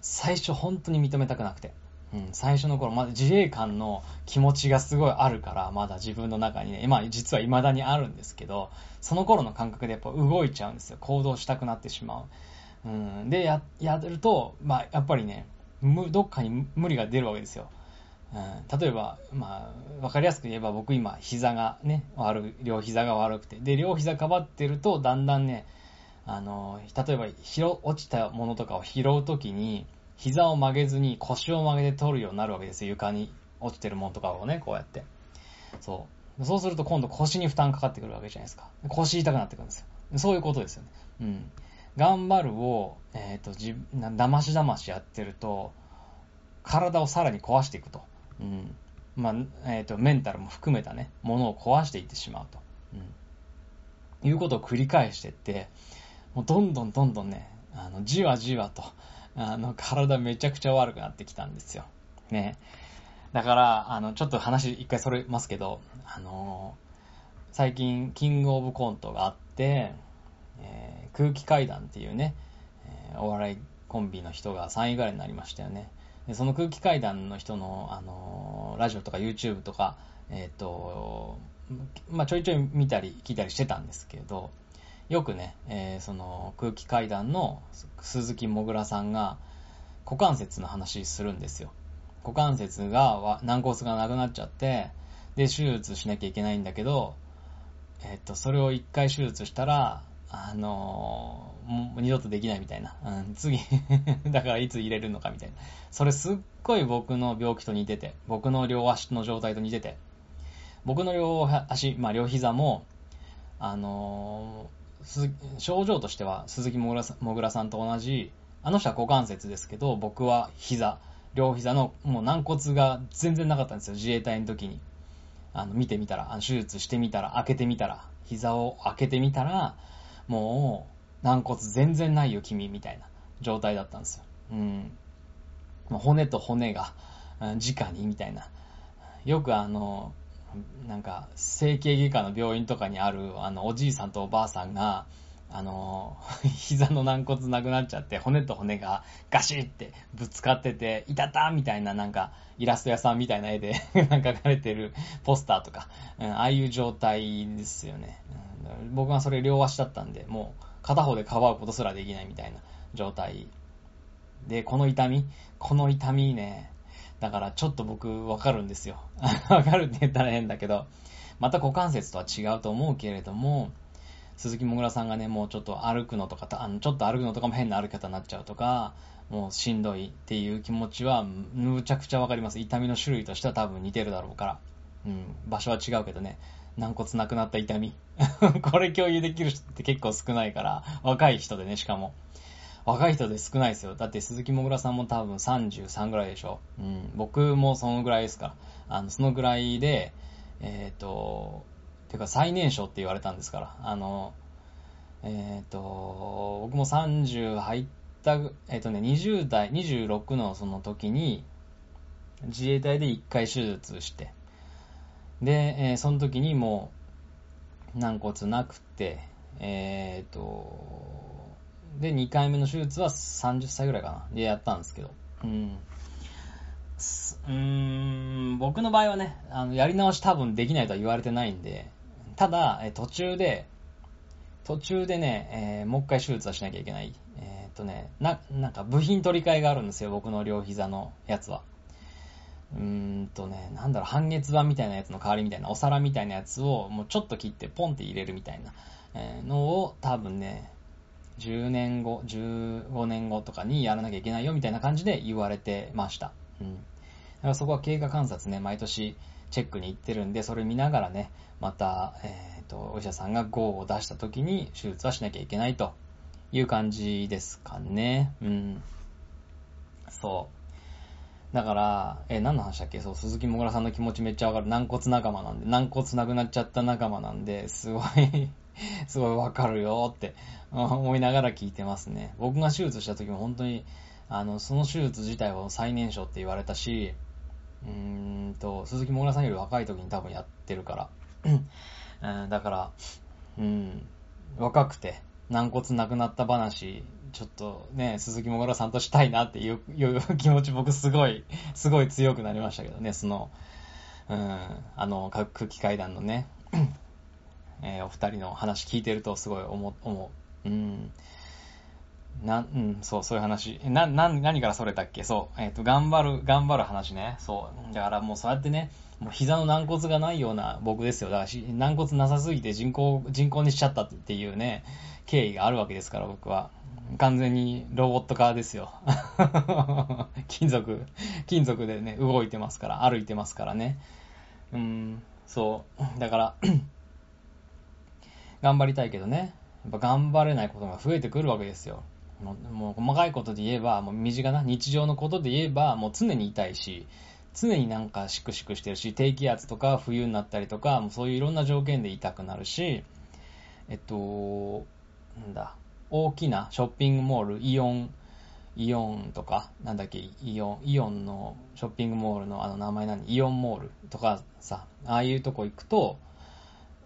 最初本当に認めたくなくて。うん、最初の頃、まだ自衛官の気持ちがすごいあるから、まだ自分の中にね、まあ実は未だにあるんですけど、その頃の感覚でやっぱ動いちゃうんですよ。行動したくなってしまう。うん、で、や、やると、まあやっぱりね、どっかに無理が出るわけですよ。うん、例えば、まあ、わかりやすく言えば僕今膝がね、悪い、両膝が悪くて。で、両膝かばってると、だんだんね、あの、例えば、拾、落ちたものとかを拾うときに、膝を曲げずに腰を曲げて取るようになるわけですよ。床に落ちてるものとかをね、こうやって。そう。そうすると今度腰に負担かかってくるわけじゃないですか。腰痛くなってくるんですよ。そういうことですよね。うん。頑張るを、えっ、ー、と、じ、だましだましやってると、体をさらに壊していくと。うん。まあ、えっ、ー、と、メンタルも含めたね、ものを壊していってしまうと。うん。いうことを繰り返していって、もうどんどんどんどんね、あの、じわじわと、あの、体めちゃくちゃ悪くなってきたんですよ。ね。だから、あの、ちょっと話一回それますけど、あのー、最近、キングオブコントがあって、えー、空気階段っていうね、えー、お笑いコンビの人が3位ぐらいになりましたよね。でその空気階段の人の、あのラジオとか YouTube とか、えっ、と、まあ、ちょいちょい見たり聞いたりしてたんですけど、よくね、えー、その空気階段の鈴木もぐらさんが股関節の話するんですよ。股関節が、軟骨がなくなっちゃって、で、手術しなきゃいけないんだけど、えっと、それを一回手術したら、あのー、もう二度とできないみたいな。うん、次 だからいつ入れるのかみたいな。それすっごい僕の病気と似てて、僕の両足の状態と似てて、僕の両足、まあ両膝も、あのー、症状としては鈴木もぐらさんと同じ、あの人は股関節ですけど、僕は膝。両膝のもう軟骨が全然なかったんですよ、自衛隊の時に。あの、見てみたら、あの手術してみたら、開けてみたら、膝を開けてみたら、もう、軟骨全然ないよ、君、みたいな状態だったんですよ。うん。骨と骨が、直に、みたいな。よくあの、なんか、整形外科の病院とかにある、あの、おじいさんとおばあさんが、あの、膝の軟骨なくなっちゃって、骨と骨がガシってぶつかってて、いたたみたいななんか、イラスト屋さんみたいな絵で なんか描かれてるポスターとか、うん、ああいう状態ですよね、うん。僕はそれ両足だったんで、もう片方でかばうことすらできないみたいな状態。で、この痛み？この痛みね、だからちょっと僕わかるんですよ。わかるって言ったら変だけど、また股関節とは違うと思うけれども、鈴木もぐらさんがね、もうちょっと歩くのとか、あのちょっと歩くのとかも変な歩き方になっちゃうとか、もうしんどいっていう気持ちは、むちゃくちゃわかります。痛みの種類としては多分似てるだろうから。うん、場所は違うけどね、軟骨なくなった痛み。これ共有できる人って結構少ないから、若い人でね、しかも。若い人で少ないですよ。だって鈴木もぐらさんも多分33ぐらいでしょ。うん、僕もそのぐらいですから。あの、そのぐらいで、えっ、ー、と、てか最年少って言われたんですから、あの、えっ、ー、と、僕も30入った、えっ、ー、とね、20代、26のその時に、自衛隊で1回手術して、で、えー、その時にもう、軟骨なくて、えっ、と、で、2回目の手術は30歳ぐらいかな、でやったんですけど、うん。うん、僕の場合はね、あの、やり直し多分できないとは言われてないんで、ただ、え途中で、途中でね、えー、もう一回手術はしなきゃいけない。えー、っとね、な、なんか部品取り替えがあるんですよ、僕の両膝のやつは。うーんとね、なんだろう、半月板みたいなやつの代わりみたいな、お皿みたいなやつをもうちょっと切ってポンって入れるみたいな、えー、のを多分ね、10年後、15年後とかにやらなきゃいけないよみたいな感じで言われてました。うん。だからそこは経過観察ね、毎年チェックに行ってるんで、それ見ながらね、また、えっ、ー、と、お医者さんが GO を出した時に手術はしなきゃいけないという感じですかね。うん。そう。だから、え何の話だっけ？そう、鈴木もぐらさんの気持ちめっちゃわかる。軟骨仲間なんで、軟骨なくなっちゃった仲間なんで、すごい すごいわかるよって思いながら聞いてますね。僕が手術した時も本当に、あの、その手術自体は最年少って言われたし、うーんと、鈴木もぐらさんより若い時に多分やってるから。だから、うん、若くて、軟骨なくなった話、ちょっとね、鈴木もぐらさんとしたいなって いう気持ち僕すごい、すごい強くなりましたけどね、その、うん、あの、空気階段のね、えー、お二人の話聞いてるとすごい思思う。うん。な、うん、そう、そういう話。な、な、何からそれたっけ？そう、えっ、ー、と、頑張る、頑張る話ね。そう。だからもうそうやってね、もう膝の軟骨がないような僕ですよ。だから、軟骨なさすぎて人工、人工にしちゃったっていうね、経緯があるわけですから、僕は。完全にロボット化ですよ。金属、金属でね、動いてますから、歩いてますからね。うん、そう。だから 頑張りたいけどね。やっぱ頑張れないことが増えてくるわけですよ。もう細かいことで言えば、もう身近な日常のことで言えば、もう常に痛いし、常になんかシクシクしてるし、低気圧とか冬になったりとか、もうそういういろんな条件で痛くなるし、えっと、なんだ、大きなショッピングモール、イオン、イオンとか、なんだっけ、イオン、イオンのショッピングモールのあの名前何？イオンモールとかさ、ああいうとこ行くと、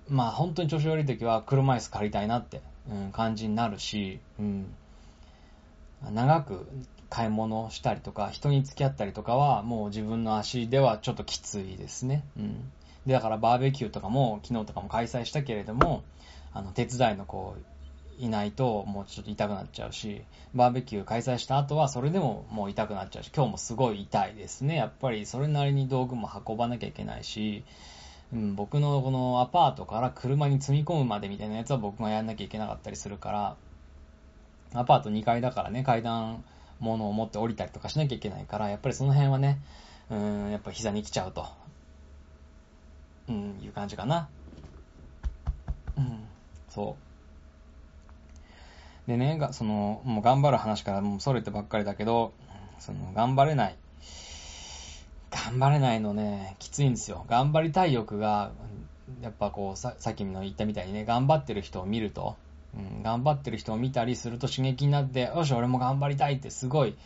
まあ本当に調子悪い時は車椅子借りたいなって、うん、感じになるし、うん。長く買い物したりとか、人に付き合ったりとかは、もう自分の足ではちょっときついですね。うん。で、だからバーベキューとかも、昨日とかも開催したけれども、あの、手伝いの子いないと、もうちょっと痛くなっちゃうし、バーベキュー開催した後は、それでももう痛くなっちゃうし、今日もすごい痛いですね。やっぱりそれなりに道具も運ばなきゃいけないし、うん、僕のこのアパートから車に積み込むまでみたいなやつは僕がやんなきゃいけなかったりするから、アパート2階だからね、階段物を持って降りたりとかしなきゃいけないから、やっぱりその辺はね、うん、やっぱ膝に来ちゃうと、うん、いう感じかな。うん、そう。でね、がその、もう頑張る話からもうそれてばっかりだけど、その、頑張れない。頑張れないのね、きついんですよ。頑張りたい欲が、やっぱこう、ささっきの言ったみたいにね、頑張ってる人を見ると、うん、頑張ってる人を見たりすると刺激になって、よし、俺も頑張りたいってすごい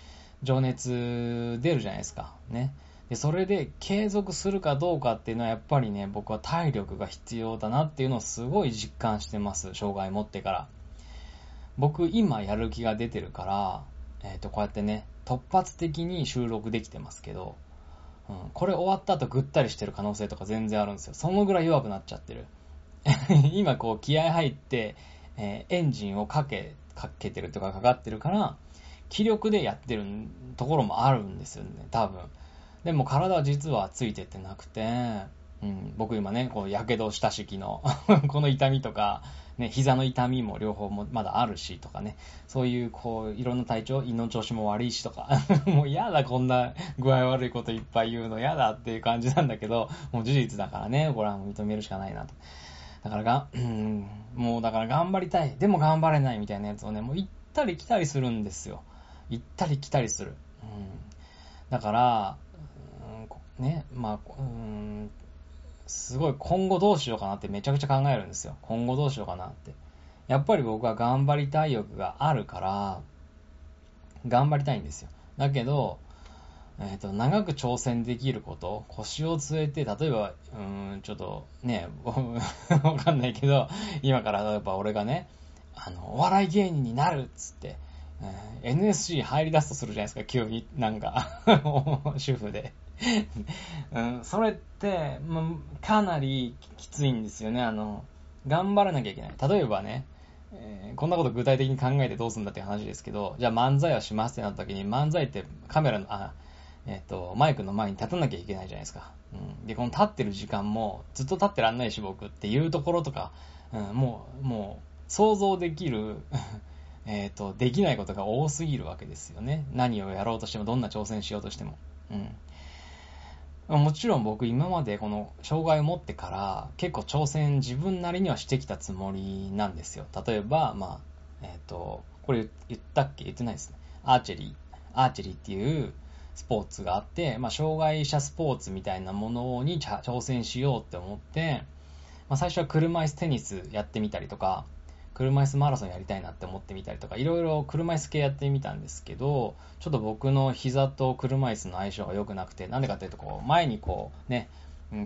情熱出るじゃないですか。ね。で、それで継続するかどうかっていうのはやっぱりね、僕は体力が必要だなっていうのをすごい実感してます。障害持ってから。僕今やる気が出てるから、えっ、ー、と、こうやってね、突発的に収録できてますけど、うん、これ終わった後ぐったりしてる可能性とか全然あるんですよ。そのぐらい弱くなっちゃってる。今こう気合入って、えー、エンジンをかけ、かけてるとかかかってるから、気力でやってるところもあるんですよね、多分。でも体は実はついてってなくて、うん、僕今ね、こう、やけどした式の この痛みとか、ね、膝の痛みも両方もまだあるしとかね、そういうこう、いろんな体調、胃の調子も悪いしとか、もう嫌だ、こんな具合悪いこといっぱい言うの嫌だっていう感じなんだけど、もう事実だからね、これは認めるしかないなと。だからが、うん、もうだから頑張りたい。でも頑張れないみたいなやつをね、もう行ったり来たりするんですよ。行ったり来たりする。うん、だから、うん、ね、まあ、うん、すごい今後どうしようかなってめちゃくちゃ考えるんですよ。今後どうしようかなって。やっぱり僕は頑張りたい欲があるから、頑張りたいんですよ。だけど、えっ、ー、と、長く挑戦できること、腰を据えて、例えば、うん、ちょっとね、わかんないけど、今から例えば俺がね、あの、お笑い芸人になるっつって、えー、NSC 入り出すとするじゃないですか、急に、なんか 主婦でうん。それって、まかなりきついんですよね、あの、頑張らなきゃいけない。例えばね、えー、こんなこと具体的に考えてどうすんだっていう話ですけど、じゃあ漫才をしますってなった時に、漫才ってカメラの、あ、えっ、ー、と、マイクの前に立たなきゃいけないじゃないですか。うん。で、この立ってる時間も、ずっと立ってらんないし、僕っていうところとか、うん、もう、もう、想像できる えっと、できないことが多すぎるわけですよね。何をやろうとしても、どんな挑戦しようとしても。うん。もちろん僕今までこの障害を持ってから結構挑戦自分なりにはしてきたつもりなんですよ。例えば、まあ、えっ、ー、と、これ言ったっけ？言ってないですね。アーチェリー。アーチェリーっていう、スポーツがあって、まあ、障害者スポーツみたいなものに挑戦しようって思って、まあ、最初は車椅子テニスやってみたりとか、車椅子マラソンやりたいなって思ってみたりとか、いろいろ車椅子系やってみたんですけど、ちょっと僕の膝と車椅子の相性が良くなくて、なんでかっていうと、こう、前にこう、ね、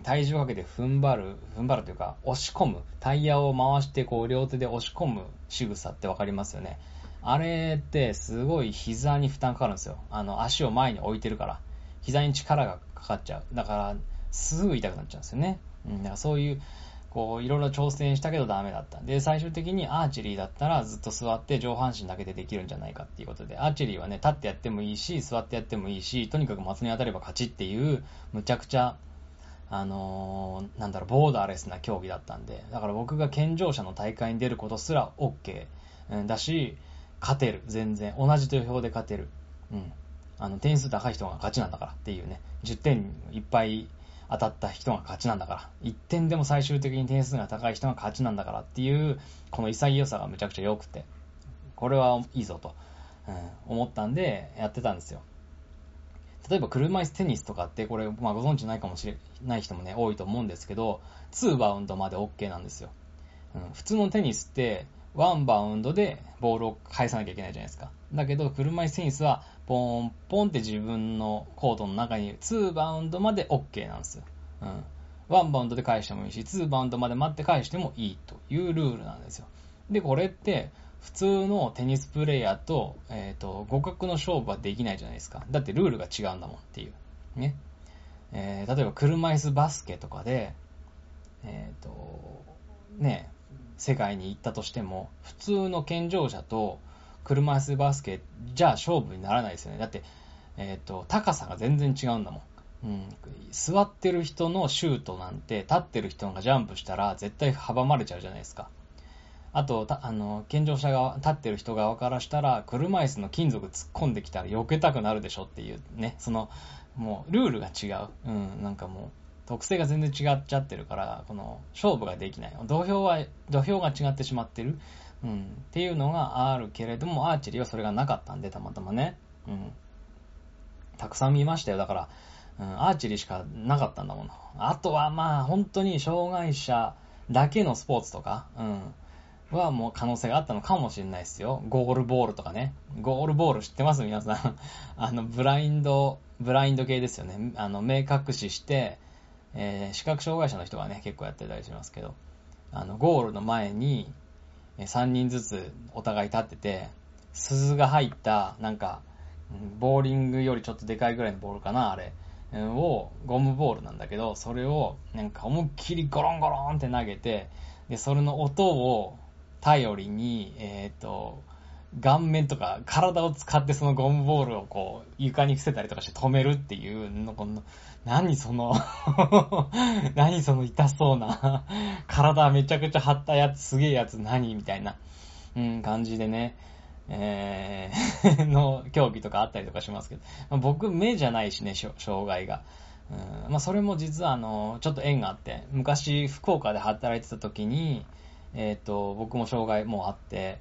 体重をかけて踏ん張る、踏ん張るというか、押し込む、タイヤを回して、こう、両手で押し込む仕草ってわかりますよね。あれってすごい膝に負担かかるんですよ。あの、足を前に置いてるから。膝に力がかかっちゃう。だから、すぐ痛くなっちゃうんですよね。うん、だからそういう、こう、いろいろ挑戦したけどダメだった。で、最終的にアーチェリーだったらずっと座って上半身だけでできるんじゃないかっていうことで、アーチェリーはね、立ってやってもいいし、座ってやってもいいし、とにかく的に当たれば勝ちっていう、むちゃくちゃ、あのー、なんだろう、ボーダーレスな競技だったんで、だから僕が健常者の大会に出ることすら OK、うん、だし、勝てる。全然。同じ土俵で勝てる。うん。あの、点数高い人が勝ちなんだからっていうね。10点いっぱい当たった人が勝ちなんだから。1点でも最終的に点数が高い人が勝ちなんだからっていう、この潔さがめちゃくちゃ良くて。これはいいぞと、うん、思ったんで、やってたんですよ。例えば車椅子テニスとかって、これ、まあご存知ないかもしれない人もね、多いと思うんですけど、2バウンドまで OK なんですよ。うん、普通のテニスって、1バウンドでボールを返さなきゃいけないじゃないですか。だけど、車椅子テニスは、ポンポンって自分のコートの中に2バウンドまで OK なんですよ。うん。1バウンドで返してもいいし、2バウンドまで待って返してもいいというルールなんですよ。で、これって、普通のテニスプレイヤーと、えっ、ー、と、互角の勝負はできないじゃないですか。だってルールが違うんだもんっていう。ね。えー、例えば車椅子バスケとかで、えっ、ー、と、ね、世界に行ったとしても、普通の健常者と車椅子バスケじゃあ勝負にならないですよね。だって、えっ、と、高さが全然違うんだもん。うん、座ってる人のシュートなんて、立ってる人がジャンプしたら絶対阻まれちゃうじゃないですか。あと、あの、健常者側、立ってる人側からしたら、車椅子の金属突っ込んできたら避けたくなるでしょっていうね、その、もう、ルールが違う。うん、なんかもう、特性が全然違っちゃってるから、この、勝負ができない。土俵は、土俵が違ってしまってる。うん、っていうのがあるけれども、アーチェリーはそれがなかったんで、たまたまね。うん。たくさん見ましたよ。だから、うん、アーチェリーしかなかったんだもん。あとはまあ、本当に障害者だけのスポーツとか、うん、はもう可能性があったのかもしれないですよ。ゴールボールとかね。ゴールボール知ってます？皆さん。あの、ブラインド、ブラインド系ですよね。あの、目隠しして、えー、視覚障害者の人がね、結構やってたりしますけど、あの、ゴールの前に、3人ずつお互い立ってて、鈴が入った、なんか、ボーリングよりちょっとでかいぐらいのボールかな、あれ。を、ゴムボールなんだけど、それを、なんか思いっきりゴロンゴロンって投げて、で、それの音を頼りに、えっ、ー、と、顔面とか体を使ってそのゴムボールをこう床に伏せたりとかして止めるっていうの、この、何その 何その痛そうな体めちゃくちゃ張ったやつ、すげえやつ何みたいな、うん、感じでね、えー の競技とかあったりとかしますけど、まあ、僕目じゃないしね、障害が。うんまあ、それも実はあの、ちょっと縁があって、昔福岡で働いてた時に、えっ、ー、と、僕も障害もあって、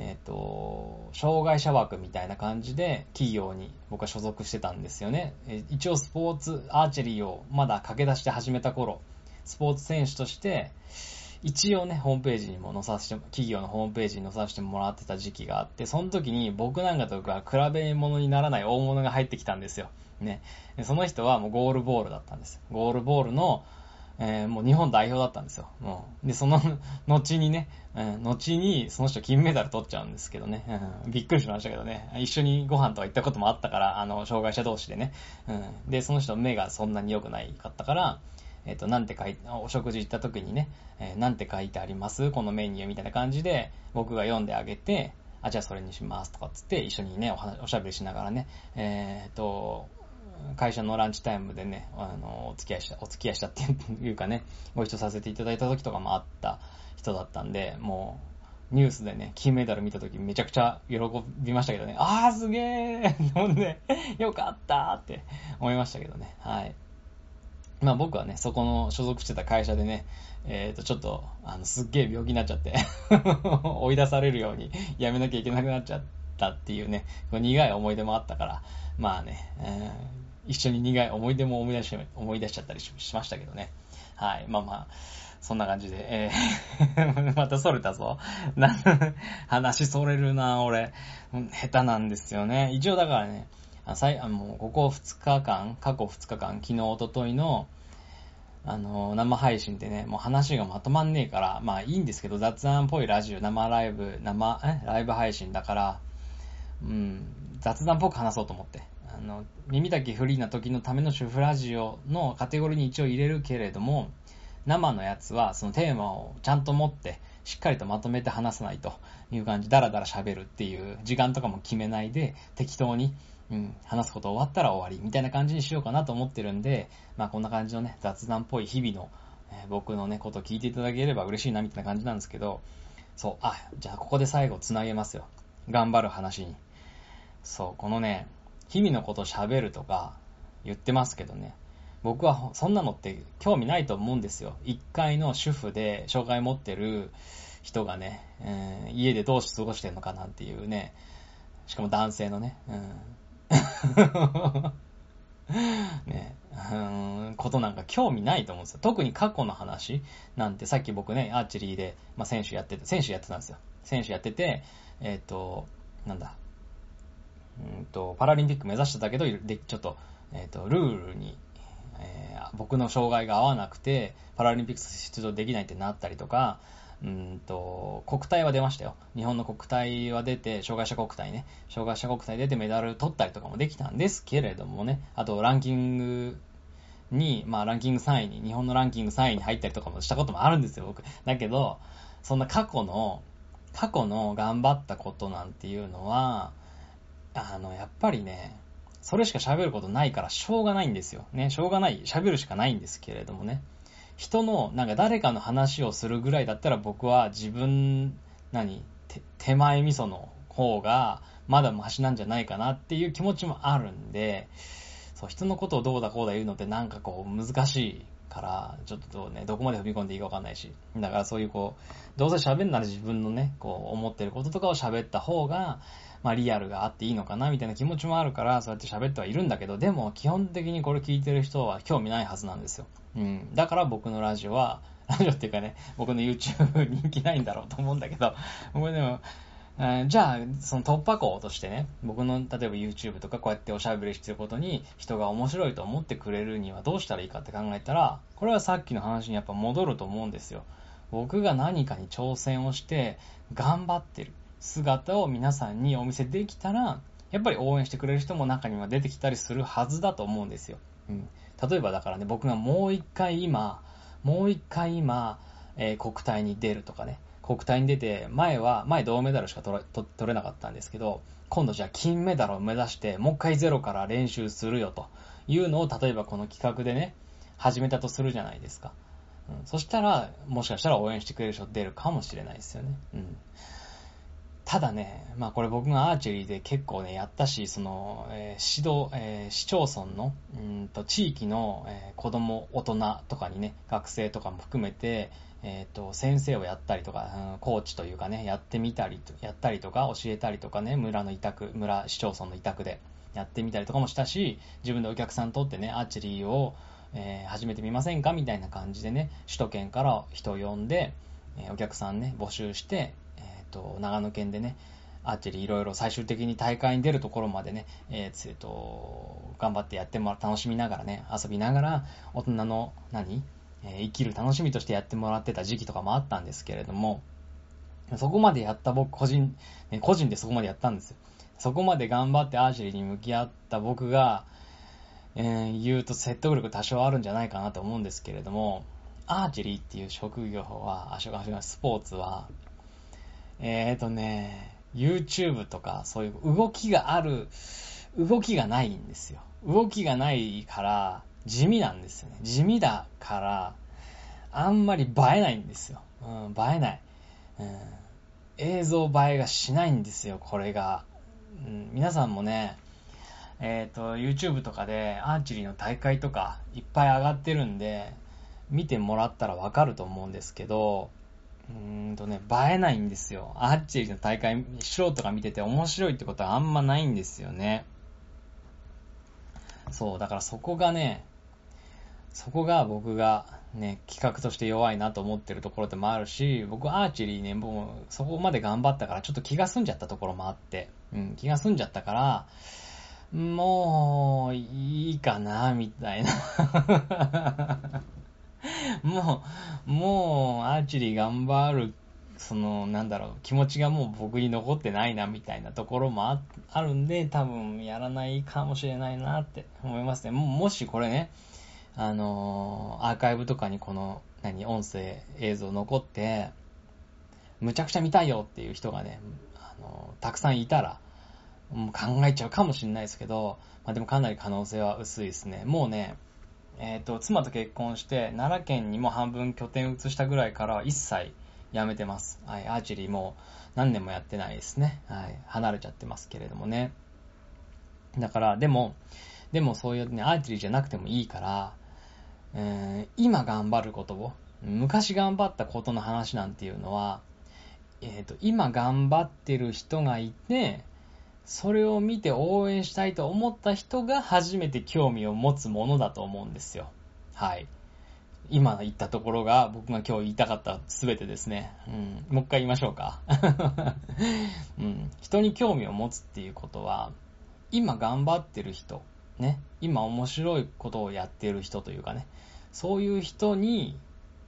えっ、ー、と、障害者枠みたいな感じで企業に僕は所属してたんですよね。一応スポーツ、アーチェリーをまだ駆け出して始めた頃、スポーツ選手として、一応ね、ホームページにも載させて、企業のホームページに載させてもらってた時期があって、その時に僕なんかとか比べ物にならない大物が入ってきたんですよ。ね。その人はもうゴールボールだったんです。ゴールボールのえー、もう日本代表だったんですよ。もう。で、その 後にね、うん、後にその人金メダル取っちゃうんですけどね、うん、びっくりしましたけどね、一緒にご飯とか行ったこともあったから、あの、障害者同士でね、うん、で、その人目がそんなに良くないかったから、えっ、ー、と、なんて書いて、お食事行った時にね、えー、なんて書いてあります？このメニューみたいな感じで、僕が読んであげて、あ、じゃあそれにしますとかっつって、一緒にね、おしゃべりしながらね、えっ、ー、と、会社のランチタイムでね、あの、お付き合いした、お付き合いしたっていうかね、ご一緒させていただいた時とかもあった人だったんで、もう、ニュースでね、金メダル見た時めちゃくちゃ喜びましたけどね、あーすげー飲んで、よかったって思いましたけどね、はい。まあ僕はね、そこの所属してた会社でね、えっ、ー、と、ちょっと、あの、すっげえ病気になっちゃって 追い出されるようにやめなきゃいけなくなっちゃったっていうね、苦い思い出もあったから、まあね、えー一緒に苦い思い出も思い出し思い出しちゃったりしましたけどね。はい。まあまあ、そんな感じで、えー またそれたぞ。話それるな、俺。下手なんですよね。一応だからね、あさいあもうここ2日間、過去2日間、昨日、おとといの、あの、生配信でね、もう話がまとまんねえから、まあいいんですけど、雑談っぽいラジオ、生ライブ、生、えライブ配信だから、うん、雑談っぽく話そうと思って。あの、耳だけフリーな時のための主婦ラジオのカテゴリーに一応入れるけれども、生のやつはそのテーマをちゃんと持って、しっかりとまとめて話さないという感じ、だらだら喋るっていう時間とかも決めないで、適当に、うん、話すこと終わったら終わり、みたいな感じにしようかなと思ってるんで、まあこんな感じのね、雑談っぽい日々の、えー、僕のね、ことを聞いていただければ嬉しいな、みたいな感じなんですけど、そう、あ、じゃあここで最後繋げますよ。頑張る話に。そう、このね、日々のこと喋るとか言ってますけどね。僕はそんなのって興味ないと思うんですよ。一階の主婦で障害持ってる人がね、えー、家でどう過ごしてるのかなんていうね、しかも男性のね、うん、ね、うん、ことなんか興味ないと思うんですよ。特に過去の話なんて、さっき僕ね、アーチェリーで、まあ、選手やってて、選手やってたんですよ。選手やってて、えっ、ー、と、なんだ、うんと、パラリンピック目指してたけど、でちょっと、えっ、ー、と、ルールに、えー、僕の障害が合わなくて、パラリンピック出場できないってなったりとか、うんと、国体は出ましたよ。日本の国体は出て、障害者国体ね。障害者国体出てメダル取ったりとかもできたんですけれどもね。あと、ランキングに、まあ、ランキング3位に、日本のランキング3位に入ったりとかもしたこともあるんですよ、僕。だけど、そんな過去の、過去の頑張ったことなんていうのは、あの、やっぱりね、それしか喋ることないからしょうがないんですよ。ね、しょうがない、喋るしかないんですけれどもね。人の、なんか誰かの話をするぐらいだったら僕は自分、何、手前味噌の方がまだマシなんじゃないかなっていう気持ちもあるんで、そう、人のことをどうだこうだ言うのってなんかこう難しいから、ちょっとね、どこまで踏み込んでいいかわかんないし。だからそういうこう、どうせ喋るなら自分のね、こう思ってることとかを喋った方が、まあリアルがあっていいのかなみたいな気持ちもあるから、そうやって喋ってはいるんだけど、でも基本的にこれ聞いてる人は興味ないはずなんですよ。うん。だから僕のラジオは、ラジオっていうかね、僕の YouTube 人気ないんだろうと思うんだけど、僕でも、じゃあ、その突破口としてね、僕の例えば YouTube とかこうやっておしゃべりしてることに人が面白いと思ってくれるにはどうしたらいいかって考えたら、これはさっきの話にやっぱ戻ると思うんですよ。僕が何かに挑戦をして頑張ってる。姿を皆さんにお見せできたら、やっぱり応援してくれる人も中には出てきたりするはずだと思うんですよ。うん。例えばだからね、僕がもう一回今、もう一回今、えー、国体に出るとかね、国体に出て、前は、前銅メダルしか取れなかったんですけど、今度じゃあ金メダルを目指して、もう一回ゼロから練習するよというのを、例えばこの企画でね、始めたとするじゃないですか。うん、そしたら、もしかしたら応援してくれる人出るかもしれないですよね。うん。ただね、まあこれ僕がアーチェリーで結構ね、やったし、その、えー、指導、えー、市町村の、うんと、地域の、えー、子供、大人とかにね、学生とかも含めて、えっ、と、先生をやったりとか、うん、コーチというかね、やってみたり、やったりとか、教えたりとかね、村の委託、村、市町村の委託でやってみたりとかもしたし、自分でお客さんとってね、アーチェリーを、え始めてみませんかみたいな感じでね、首都圏から人を呼んで、えお客さんね、募集して、と、長野県でね、アーチェリーいろいろ最終的に大会に出るところまでね、えー、っと、頑張ってやってもら楽しみながらね、遊びながら、大人の何、えー、生きる楽しみとしてやってもらってた時期とかもあったんですけれども、そこまでやった僕、個人、ね、個人でそこまでやったんですよ。そこまで頑張ってアーチェリーに向き合った僕が、えー、言うと説得力多少あるんじゃないかなと思うんですけれども、アーチェリーっていう職業は、あ、スポーツは、えっ、ー、とね、YouTube とかそういう動きがある、動きがないんですよ。動きがないから地味なんですよね。地味だから、あんまり映えないんですよ。うん、映えない。うん、映像映えがしないんですよ、これが。うん、皆さんもね、えっ、ー、と、YouTube とかでアーチェリーの大会とかいっぱい上がってるんで、見てもらったらわかると思うんですけど、うんとね、映えないんですよ。アーチェリーの大会、素人が見てて面白いってことはあんまないんですよね。そう、だからそこがね、そこが僕がね、企画として弱いなと思ってるところでもあるし、僕アーチェリーね、もうそこまで頑張ったからちょっと気が済んじゃったところもあって、うん、気が済んじゃったから、もう、いいかな、みたいなもう、もう、アーチェリー頑張る、その、なんだろう、気持ちがもう僕に残ってないな、みたいなところもああるんで、多分やらないかもしれないなって思いますね。ももしこれね、あのー、アーカイブとかにこの、何、音声、映像残って、むちゃくちゃ見たいよっていう人がね、あのー、たくさんいたら、もう考えちゃうかもしれないですけど、まあ、でもかなり可能性は薄いですね。もうね、え、ー、と、妻と結婚して、奈良県にも半分拠点移したぐらいから一切やめてます。はい、アーチェリーも何年もやってないですね。はい、離れちゃってますけれどもね。だから、でも、でもそういうね、アーチェリーじゃなくてもいいから、えー、今頑張ることを、昔頑張ったことの話なんていうのは、えっ、ー、と、今頑張ってる人がいて、それを見て応援したいと思った人が初めて興味を持つものだと思うんですよ。はい。今言ったところが僕が今日言いたかった全てですね。うん。もう一回言いましょうか。うん。人に興味を持つっていうことは、今頑張ってる人、ね。今面白いことをやってる人というかね。そういう人に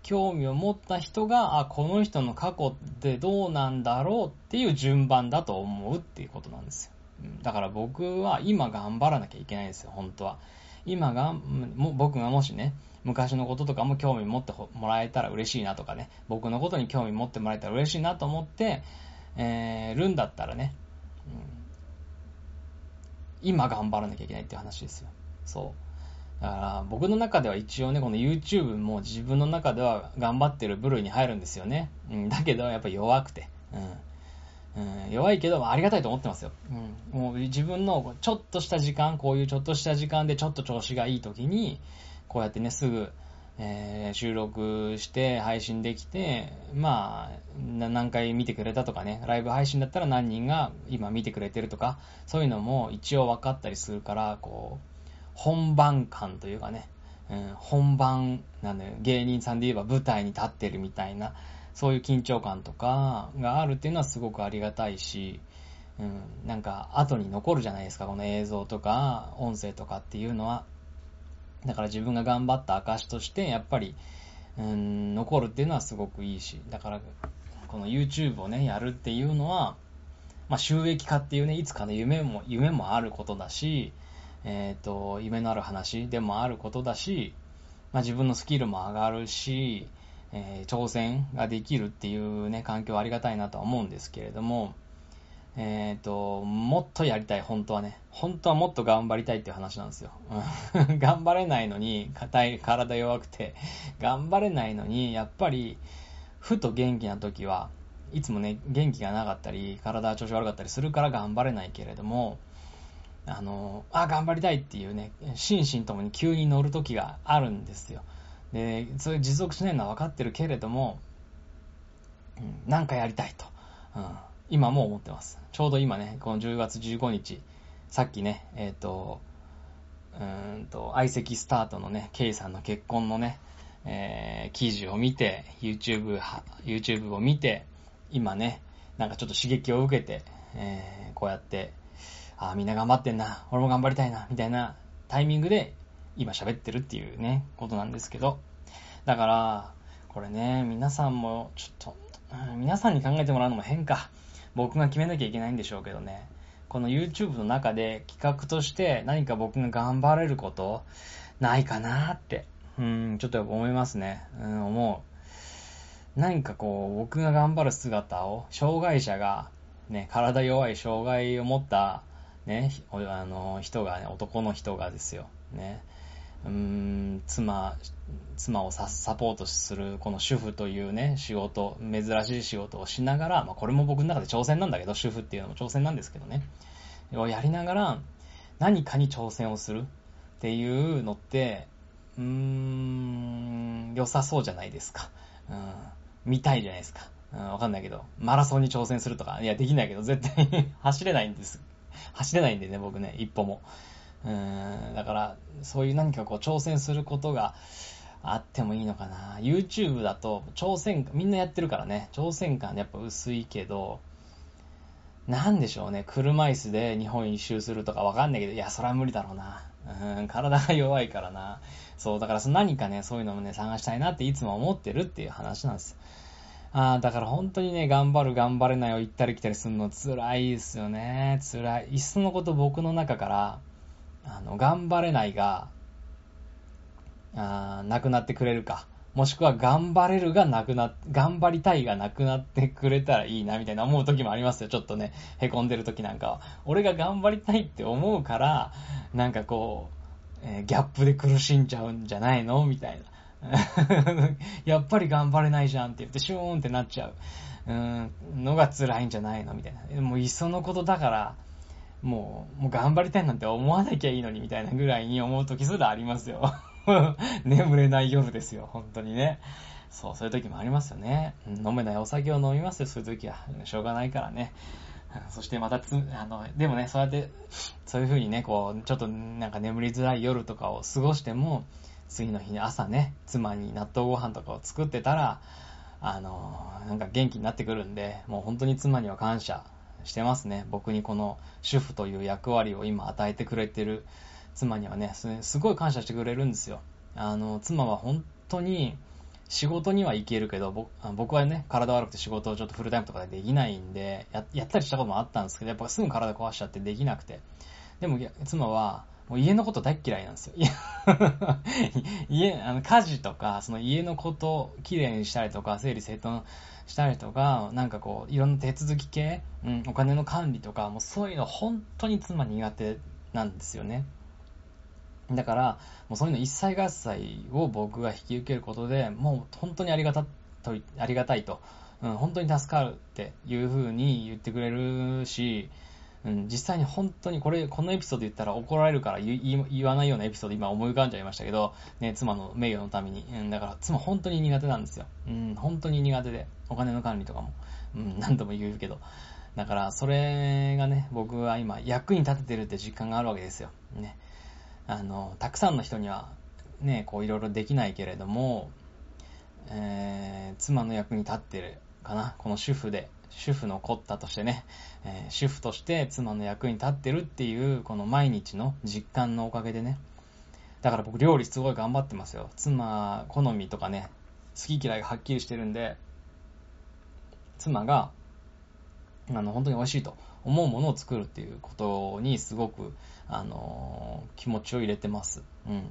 興味を持った人が、あ、この人の過去ってどうなんだろうっていう順番だと思うっていうことなんですよ。だから僕は今頑張らなきゃいけないんですよ、本当は。今が、も僕がもしね、昔のこととかも興味持ってもらえたら嬉しいなとかね、僕のことに興味持ってもらえたら嬉しいなと思って、えー、るんだったらね、うん、今頑張らなきゃいけないっていう話ですよ。そう。だから僕の中では一応ね、この YouTube も自分の中では頑張ってる部類に入るんですよね。うん、だけどやっぱ弱くて。うんうん、弱いけど、ありがたいと思ってますよ。うん、もう自分のちょっとした時間、こういうちょっとした時間でちょっと調子がいい時に、こうやってね、すぐ、えー、収録して配信できて、まあ、何回見てくれたとかね、ライブ配信だったら何人が今見てくれてるとか、そういうのも一応分かったりするから、こう、本番感というかね、うん、本番、なんだよ、芸人さんで言えば舞台に立ってるみたいな、そういう緊張感とかがあるっていうのはすごくありがたいし、うん、なんか後に残るじゃないですか、この映像とか音声とかっていうのは。だから自分が頑張った証として、やっぱり、うん、残るっていうのはすごくいいし、だから、この YouTube をね、やるっていうのは、まあ、収益化っていうね、いつかの夢も、夢もあることだし、えっ、ー、と、夢のある話でもあることだし、まあ、自分のスキルも上がるし、えー、挑戦ができるっていうね、環境はありがたいなとは思うんですけれども、えっ、ー、と、もっとやりたい、本当はね。本当はもっと頑張りたいっていう話なんですよ。頑張れないのに、硬い、体弱くて、頑張れないのに、やっぱり、ふと元気な時は、いつもね、元気がなかったり、体調子悪かったりするから頑張れないけれども、あの、あ、頑張りたいっていうね、心身ともに急に乗る時があるんですよ。で、それ持続しないのは分かってるけれども、うん、なんかやりたいと、うん、今も思ってます。ちょうど今ね、この10月15日、さっきね、えっ、ー、と、うんと、相席スタートのね、ケイさんの結婚のね、えー、記事を見て、YouTube、YouTube を見て、今ね、なんかちょっと刺激を受けて、えー、こうやって、ああ、みんな頑張ってんな、俺も頑張りたいな、みたいなタイミングで今喋ってるっていうね、ことなんですけど。だから、これね、皆さんも、ちょっと、皆さんに考えてもらうのも変か。僕が決めなきゃいけないんでしょうけどね。この YouTube の中で企画として何か僕が頑張れることないかなって、うん、ちょっと思いますね。うん、思う。何かこう、僕が頑張る姿を、障害者が、ね、体弱い障害を持った、ね、あの、人がね、男の人がですよ。ね。うーん、妻、妻をサポートする、この主婦というね、仕事、珍しい仕事をしながら、まあこれも僕の中で挑戦なんだけど、主婦っていうのも挑戦なんですけどね、をやりながら、何かに挑戦をするっていうのって、うーん、良さそうじゃないですか。うん、見たいじゃないですか。うん、わかんないけど、マラソンに挑戦するとか、いや、できないけど、絶対 走れないんです。走れないんでね、僕ね、一歩も。うん、だから、そういう何かこう挑戦することがあってもいいのかな。YouTube だと挑戦、みんなやってるからね、挑戦感やっぱ薄いけど、なんでしょうね、車椅子で日本一周するとかわかんないけど、いや、それは無理だろうな。うん、体が弱いからな。そう、だから何かね、そういうのもね、探したいなっていつも思ってるっていう話なんですよ。ああ、だから本当にね、頑張る頑張れないを行ったり来たりするの辛いですよね。辛い。いっそのこと僕の中から、あの、頑張れないが、あなくなってくれるか。もしくは頑張れるがなくな、頑張りたいがなくなってくれたらいいな、みたいな思う時もありますよ。ちょっとね、凹んでる時なんかは。俺が頑張りたいって思うから、なんかこう、えー、ギャップで苦しんじゃうんじゃないの？みたいな。やっぱり頑張れないじゃんって言って、シューンってなっちゃう。うん、のが辛いんじゃないのみたいな。もういっそのことだから、もう、もう頑張りたいなんて思わなきゃいいのにみたいなぐらいに思う時すらありますよ。眠れない夜ですよ、本当にね。そう、そういう時もありますよね。飲めないお酒を飲みますよ、そういう時は。しょうがないからね。そしてまたつ、あの、でもね、そうやって、そういう風にね、こう、ちょっとなんか眠りづらい夜とかを過ごしても、次の日に朝ね、妻に納豆ご飯とかを作ってたら、あの、なんか元気になってくるんで、もう本当に妻には感謝してますね。僕にこの主婦という役割を今与えてくれてる妻にはね、すごい感謝してくれるんですよ。あの、妻は本当に仕事には行けるけど、僕はね、体悪くて仕事をちょっとフルタイムとかでできないんで、ややったりしたこともあったんですけど、やっぱすぐ体壊しちゃってできなくて。でも妻は、もう家のこと大っ嫌いなんですよ。家、あの、家事とか、その家のことをきれいにしたりとか、整理整頓したりとか、なんかこう、いろんな手続き系、うん、お金の管理とか、もうそういうの本当に妻苦手なんですよね。だから、もうそういうの一切合切を僕が引き受けることで、もう本当にありがたと、ありがたいと、うん、本当に助かるっていう風に言ってくれるし、うん、実際に本当にこれ、このエピソード言ったら怒られるから言わないようなエピソード今思い浮かんじゃいましたけど、ね、妻の名誉のために。うん、だから妻本当に苦手なんですよ。うん、本当に苦手で。お金の管理とかも。うん、何度も言うけど。だから、それがね、僕は今役に立ててるって実感があるわけですよ。ね。あの、たくさんの人には、ね、こういろいろできないけれども、えー、妻の役に立ってるかな。この主婦で主婦のコッタとしてね、えー、主婦として妻の役に立ってるっていう、この毎日の実感のおかげでね。だから僕料理すごい頑張ってますよ。妻、好みとかね、好き嫌いがはっきりしてるんで、妻が、あの、本当に美味しいと思うものを作るっていうことにすごく、あのー、気持ちを入れてます。うん。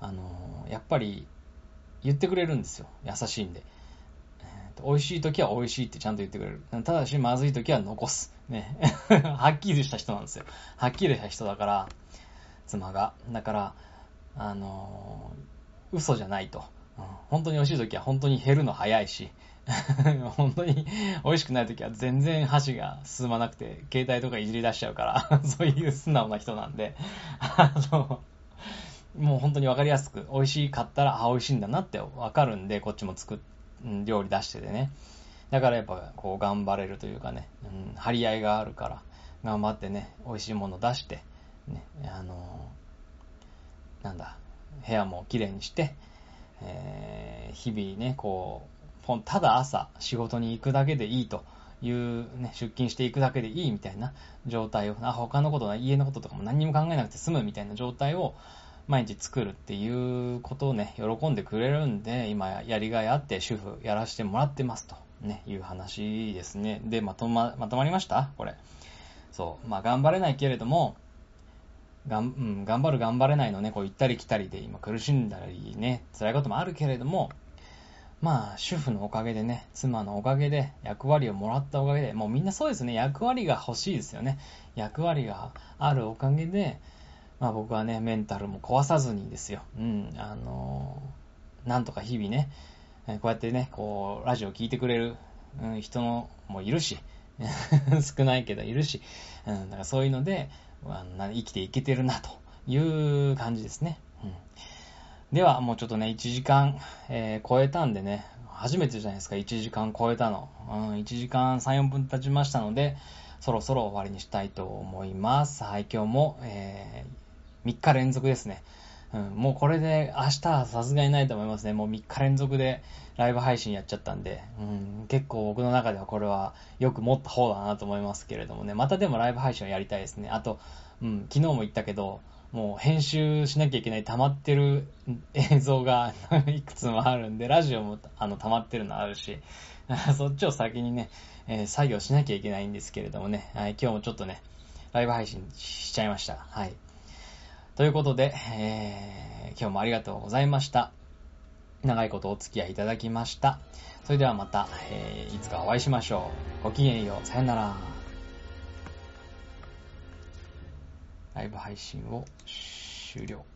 あのー、やっぱり言ってくれるんですよ。優しいんで。美味しい時は美味しいってちゃんと言ってくれる。ただし、まずい時は残す。ね。はっきりした人なんですよ。はっきりした人だから、妻が。だから、あのー、嘘じゃないと。うん、本当に美味しい時は本当に減るの早いし、本当に美味しくない時は全然箸が進まなくて、携帯とかいじり出しちゃうから、そういう素直な人なんで、あの、もう本当にわかりやすく、美味しかったら、あ、美味しいんだなってわかるんで、こっちも作っうん、料理出しててね。だからやっぱこう頑張れるというかね、うん、張り合いがあるから、頑張ってね、美味しいもの出して、ね、あのー、なんだ、部屋も綺麗にして、えー、日々ね、こう、ただ朝仕事に行くだけでいいというね、出勤していくだけでいいみたいな状態を、あ、他のことな、家のこととかも何にも考えなくて済むみたいな状態を、毎日作るっていうことをね、喜んでくれるんで、今やりがいあって主婦やらせてもらってますと、ね、いう話ですね。で、まとま、まとまりました？これ。そう。まあ、頑張れないけれども、がん、うん、頑張る頑張れないのね、こう行ったり来たりで今苦しんだりね、辛いこともあるけれども、まあ、主婦のおかげでね、妻のおかげで、役割をもらったおかげで、もうみんなそうですね、役割が欲しいですよね。役割があるおかげで、まあ僕はね、メンタルも壊さずにですよ。うん、あのー、なんとか日々ね、こうやってね、こう、ラジオ聞いてくれる、うん、人もいるし、少ないけどいるし、うん、だからそういうので、あの生きていけてるな、という感じですね。うん、では、もうちょっとね、1時間、えー、超えたんでね、初めてじゃないですか、1時間超えたの。うん、1時間3、4分経ちましたので、そろそろ終わりにしたいと思います。はい、今日も、えー3日連続ですね。うん、もうこれで明日はさすがにないと思いますね。もう3日連続でライブ配信やっちゃったんで、うん、結構僕の中ではこれはよく持った方だなと思いますけれどもね。またでもライブ配信をやりたいですね。あと、うん、昨日も言ったけど、もう編集しなきゃいけない溜まってる映像が いくつもあるんで、ラジオもあの溜まってるのあるし、そっちを先にね、えー、作業しなきゃいけないんですけれどもね、はい、今日もちょっとね、ライブ配信しちゃいました。はい。ということで、えー、今日もありがとうございました。長いことお付き合いいただきました。それではまた、えー、いつかお会いしましょう。ごきげんよう。さよなら。ライブ配信を終了。